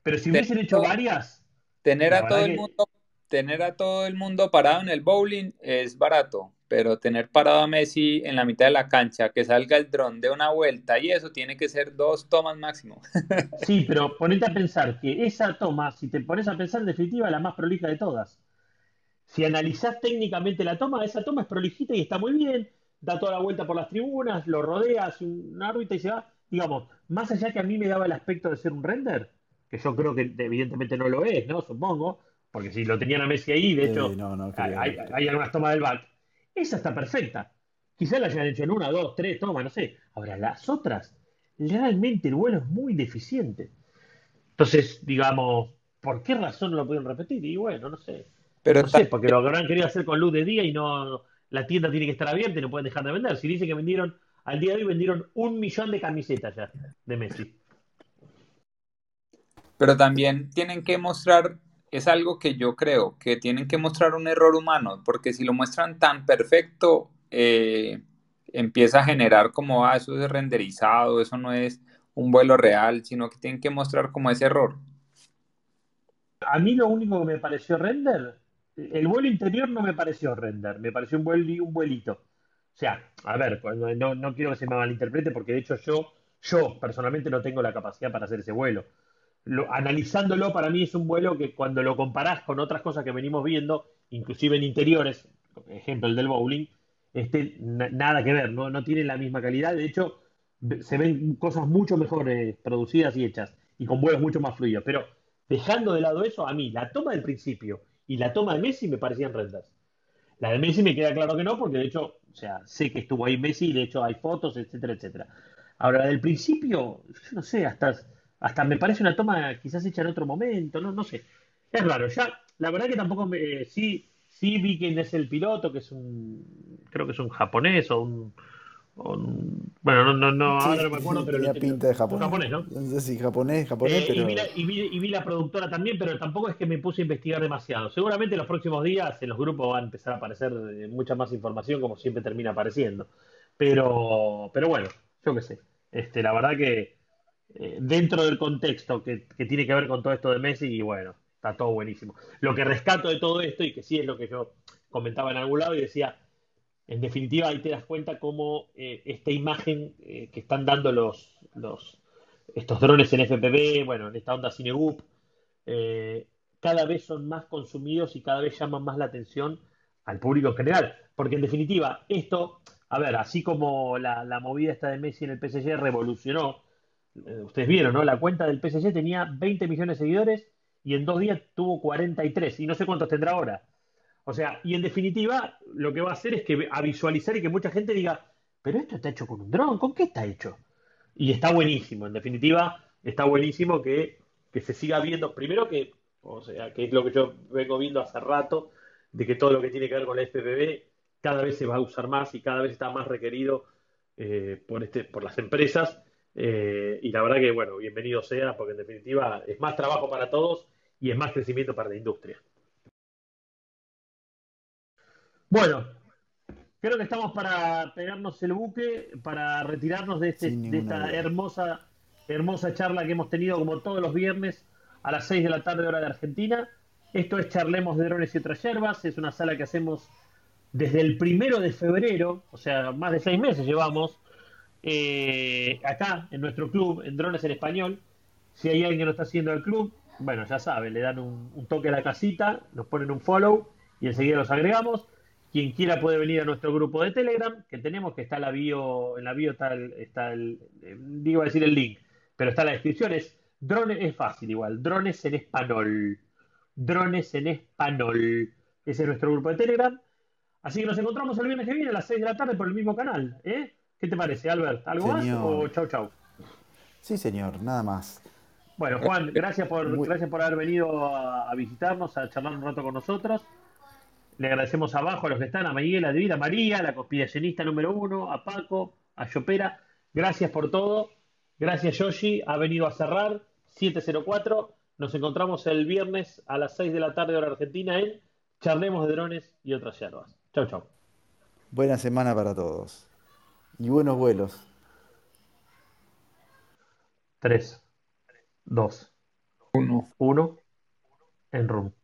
Pero si hubiesen hecho varias. Tener a todo el mundo, tener a todo el mundo parado en el bowling es barato, pero tener parado a Messi en la mitad de la cancha, que salga el dron de una vuelta y eso tiene que ser dos tomas máximo. sí, pero ponete a pensar que esa toma, si te pones a pensar en definitiva, es la más prolija de todas. Si analizás técnicamente la toma, esa toma es prolijita y está muy bien da toda la vuelta por las tribunas, lo rodea, hace una órbita y se va. Digamos, más allá que a mí me daba el aspecto de ser un render, que yo creo que evidentemente no lo es, ¿no? Supongo, porque si lo tenían a Messi ahí, de hecho, hay, algunas tomas del back. Esa está perfecta. Quizás la hayan hecho en una, dos, tres tomas, no sé. Ahora, las otras, realmente el vuelo es muy deficiente. Entonces, digamos, ¿por qué razón no lo pudieron repetir? Y bueno, no sé. Pero no sé, porque lo habrán querido hacer con luz de día y no la tienda tiene que estar abierta y no pueden dejar de vender. Si dice que vendieron, al día de hoy vendieron un millón de camisetas ya de Messi. Pero también tienen que mostrar, es algo que yo creo, que tienen que mostrar un error humano, porque si lo muestran tan perfecto, eh, empieza a generar como, ah, eso es renderizado, eso no es un vuelo real, sino que tienen que mostrar como ese error. A mí lo único que me pareció render, el vuelo interior no me pareció render, me pareció un, vuelo, un vuelito. O sea, a ver, no, no quiero que se me malinterprete porque de hecho yo, yo personalmente no tengo la capacidad para hacer ese vuelo. Lo, analizándolo, para mí es un vuelo que cuando lo comparás con otras cosas que venimos viendo, inclusive en interiores, ejemplo el del bowling, este, nada que ver, no, no tiene la misma calidad. De hecho, se ven cosas mucho mejores producidas y hechas y con vuelos mucho más fluidos. Pero dejando de lado eso, a mí la toma del principio y la toma de Messi me parecían rentas. La de Messi me queda claro que no, porque de hecho, o sea, sé que estuvo ahí Messi, de hecho hay fotos, etcétera, etcétera. Ahora, la del principio, yo no sé, hasta, hasta me parece una toma quizás hecha en otro momento, no, no sé. Es raro, ya, la verdad que tampoco me, sí, sí vi quién es el piloto, que es un, creo que es un japonés o un, bueno, no, no, no ahora no me acuerdo, pero tenía pinta de japonés. ¿no? sé si japonés, japonés, pero... y, vi la, productora también, pero tampoco es que me puse a investigar demasiado. Seguramente en los próximos días en los grupos va a empezar a aparecer eh, mucha más información, como siempre termina apareciendo. Pero, pero bueno, yo qué sé. Este, la verdad que eh, dentro del contexto que, que tiene que ver con todo esto de Messi, y bueno, está todo buenísimo. Lo que rescato de todo esto, y que sí es lo que yo comentaba en algún lado, y decía, en definitiva, ahí te das cuenta cómo eh, esta imagen eh, que están dando los, los, estos drones en FPV, bueno, en esta onda Cinegup, eh, cada vez son más consumidos y cada vez llaman más la atención al público en general. Porque en definitiva, esto, a ver, así como la, la movida esta de Messi en el PSG revolucionó, ustedes vieron, ¿no? La cuenta del PSG tenía 20 millones de seguidores y en dos días tuvo 43 y no sé cuántos tendrá ahora. O sea, y en definitiva, lo que va a hacer es que a visualizar y que mucha gente diga, pero esto está hecho con un dron, ¿con qué está hecho? Y está buenísimo, en definitiva, está buenísimo que, se siga viendo, primero que, o sea, que es lo que yo vengo viendo hace rato, de que todo lo que tiene que ver con la FPV cada vez se va a usar más y cada vez está más requerido eh, por, este, por las empresas. Eh, y la verdad que, bueno, bienvenido sea, porque en definitiva es más trabajo para todos y es más crecimiento para la industria. Bueno, creo que estamos para pegarnos el buque, para retirarnos de, este, de esta hermosa, hermosa charla que hemos tenido como todos los viernes a las 6 de la tarde hora de Argentina. Esto es Charlemos de Drones y otras hierbas, es una sala que hacemos desde el primero de febrero, o sea, más de seis meses llevamos, eh, acá en nuestro club, en Drones en Español. Si hay alguien que no está haciendo el club, bueno, ya sabe, le dan un, un toque a la casita, nos ponen un follow y enseguida los agregamos. Quien quiera puede venir a nuestro grupo de Telegram, que tenemos, que está en la bio, en la bio está el, está el eh, digo a decir el link, pero está en la descripción, es drones, es fácil igual, drones en español. Drones en español. Ese es nuestro grupo de Telegram. Así que nos encontramos el viernes que viene a las 6 de la tarde por el mismo canal. ¿eh? ¿Qué te parece, Albert? ¿Algo más o chau chau? Sí, señor, nada más. Bueno, Juan, gracias por, gracias por haber venido a visitarnos, a charlar un rato con nosotros. Le agradecemos abajo a los que están, a Miguel, a David, a María, la conspiracionista número uno, a Paco, a Yopera. Gracias por todo. Gracias, Yoshi. Ha venido a cerrar 704. Nos encontramos el viernes a las 6 de la tarde hora argentina en Charlemos de Drones y otras yerbas. Chau, chau. Buena semana para todos. Y buenos vuelos. 3, 2, 1, 1, en room.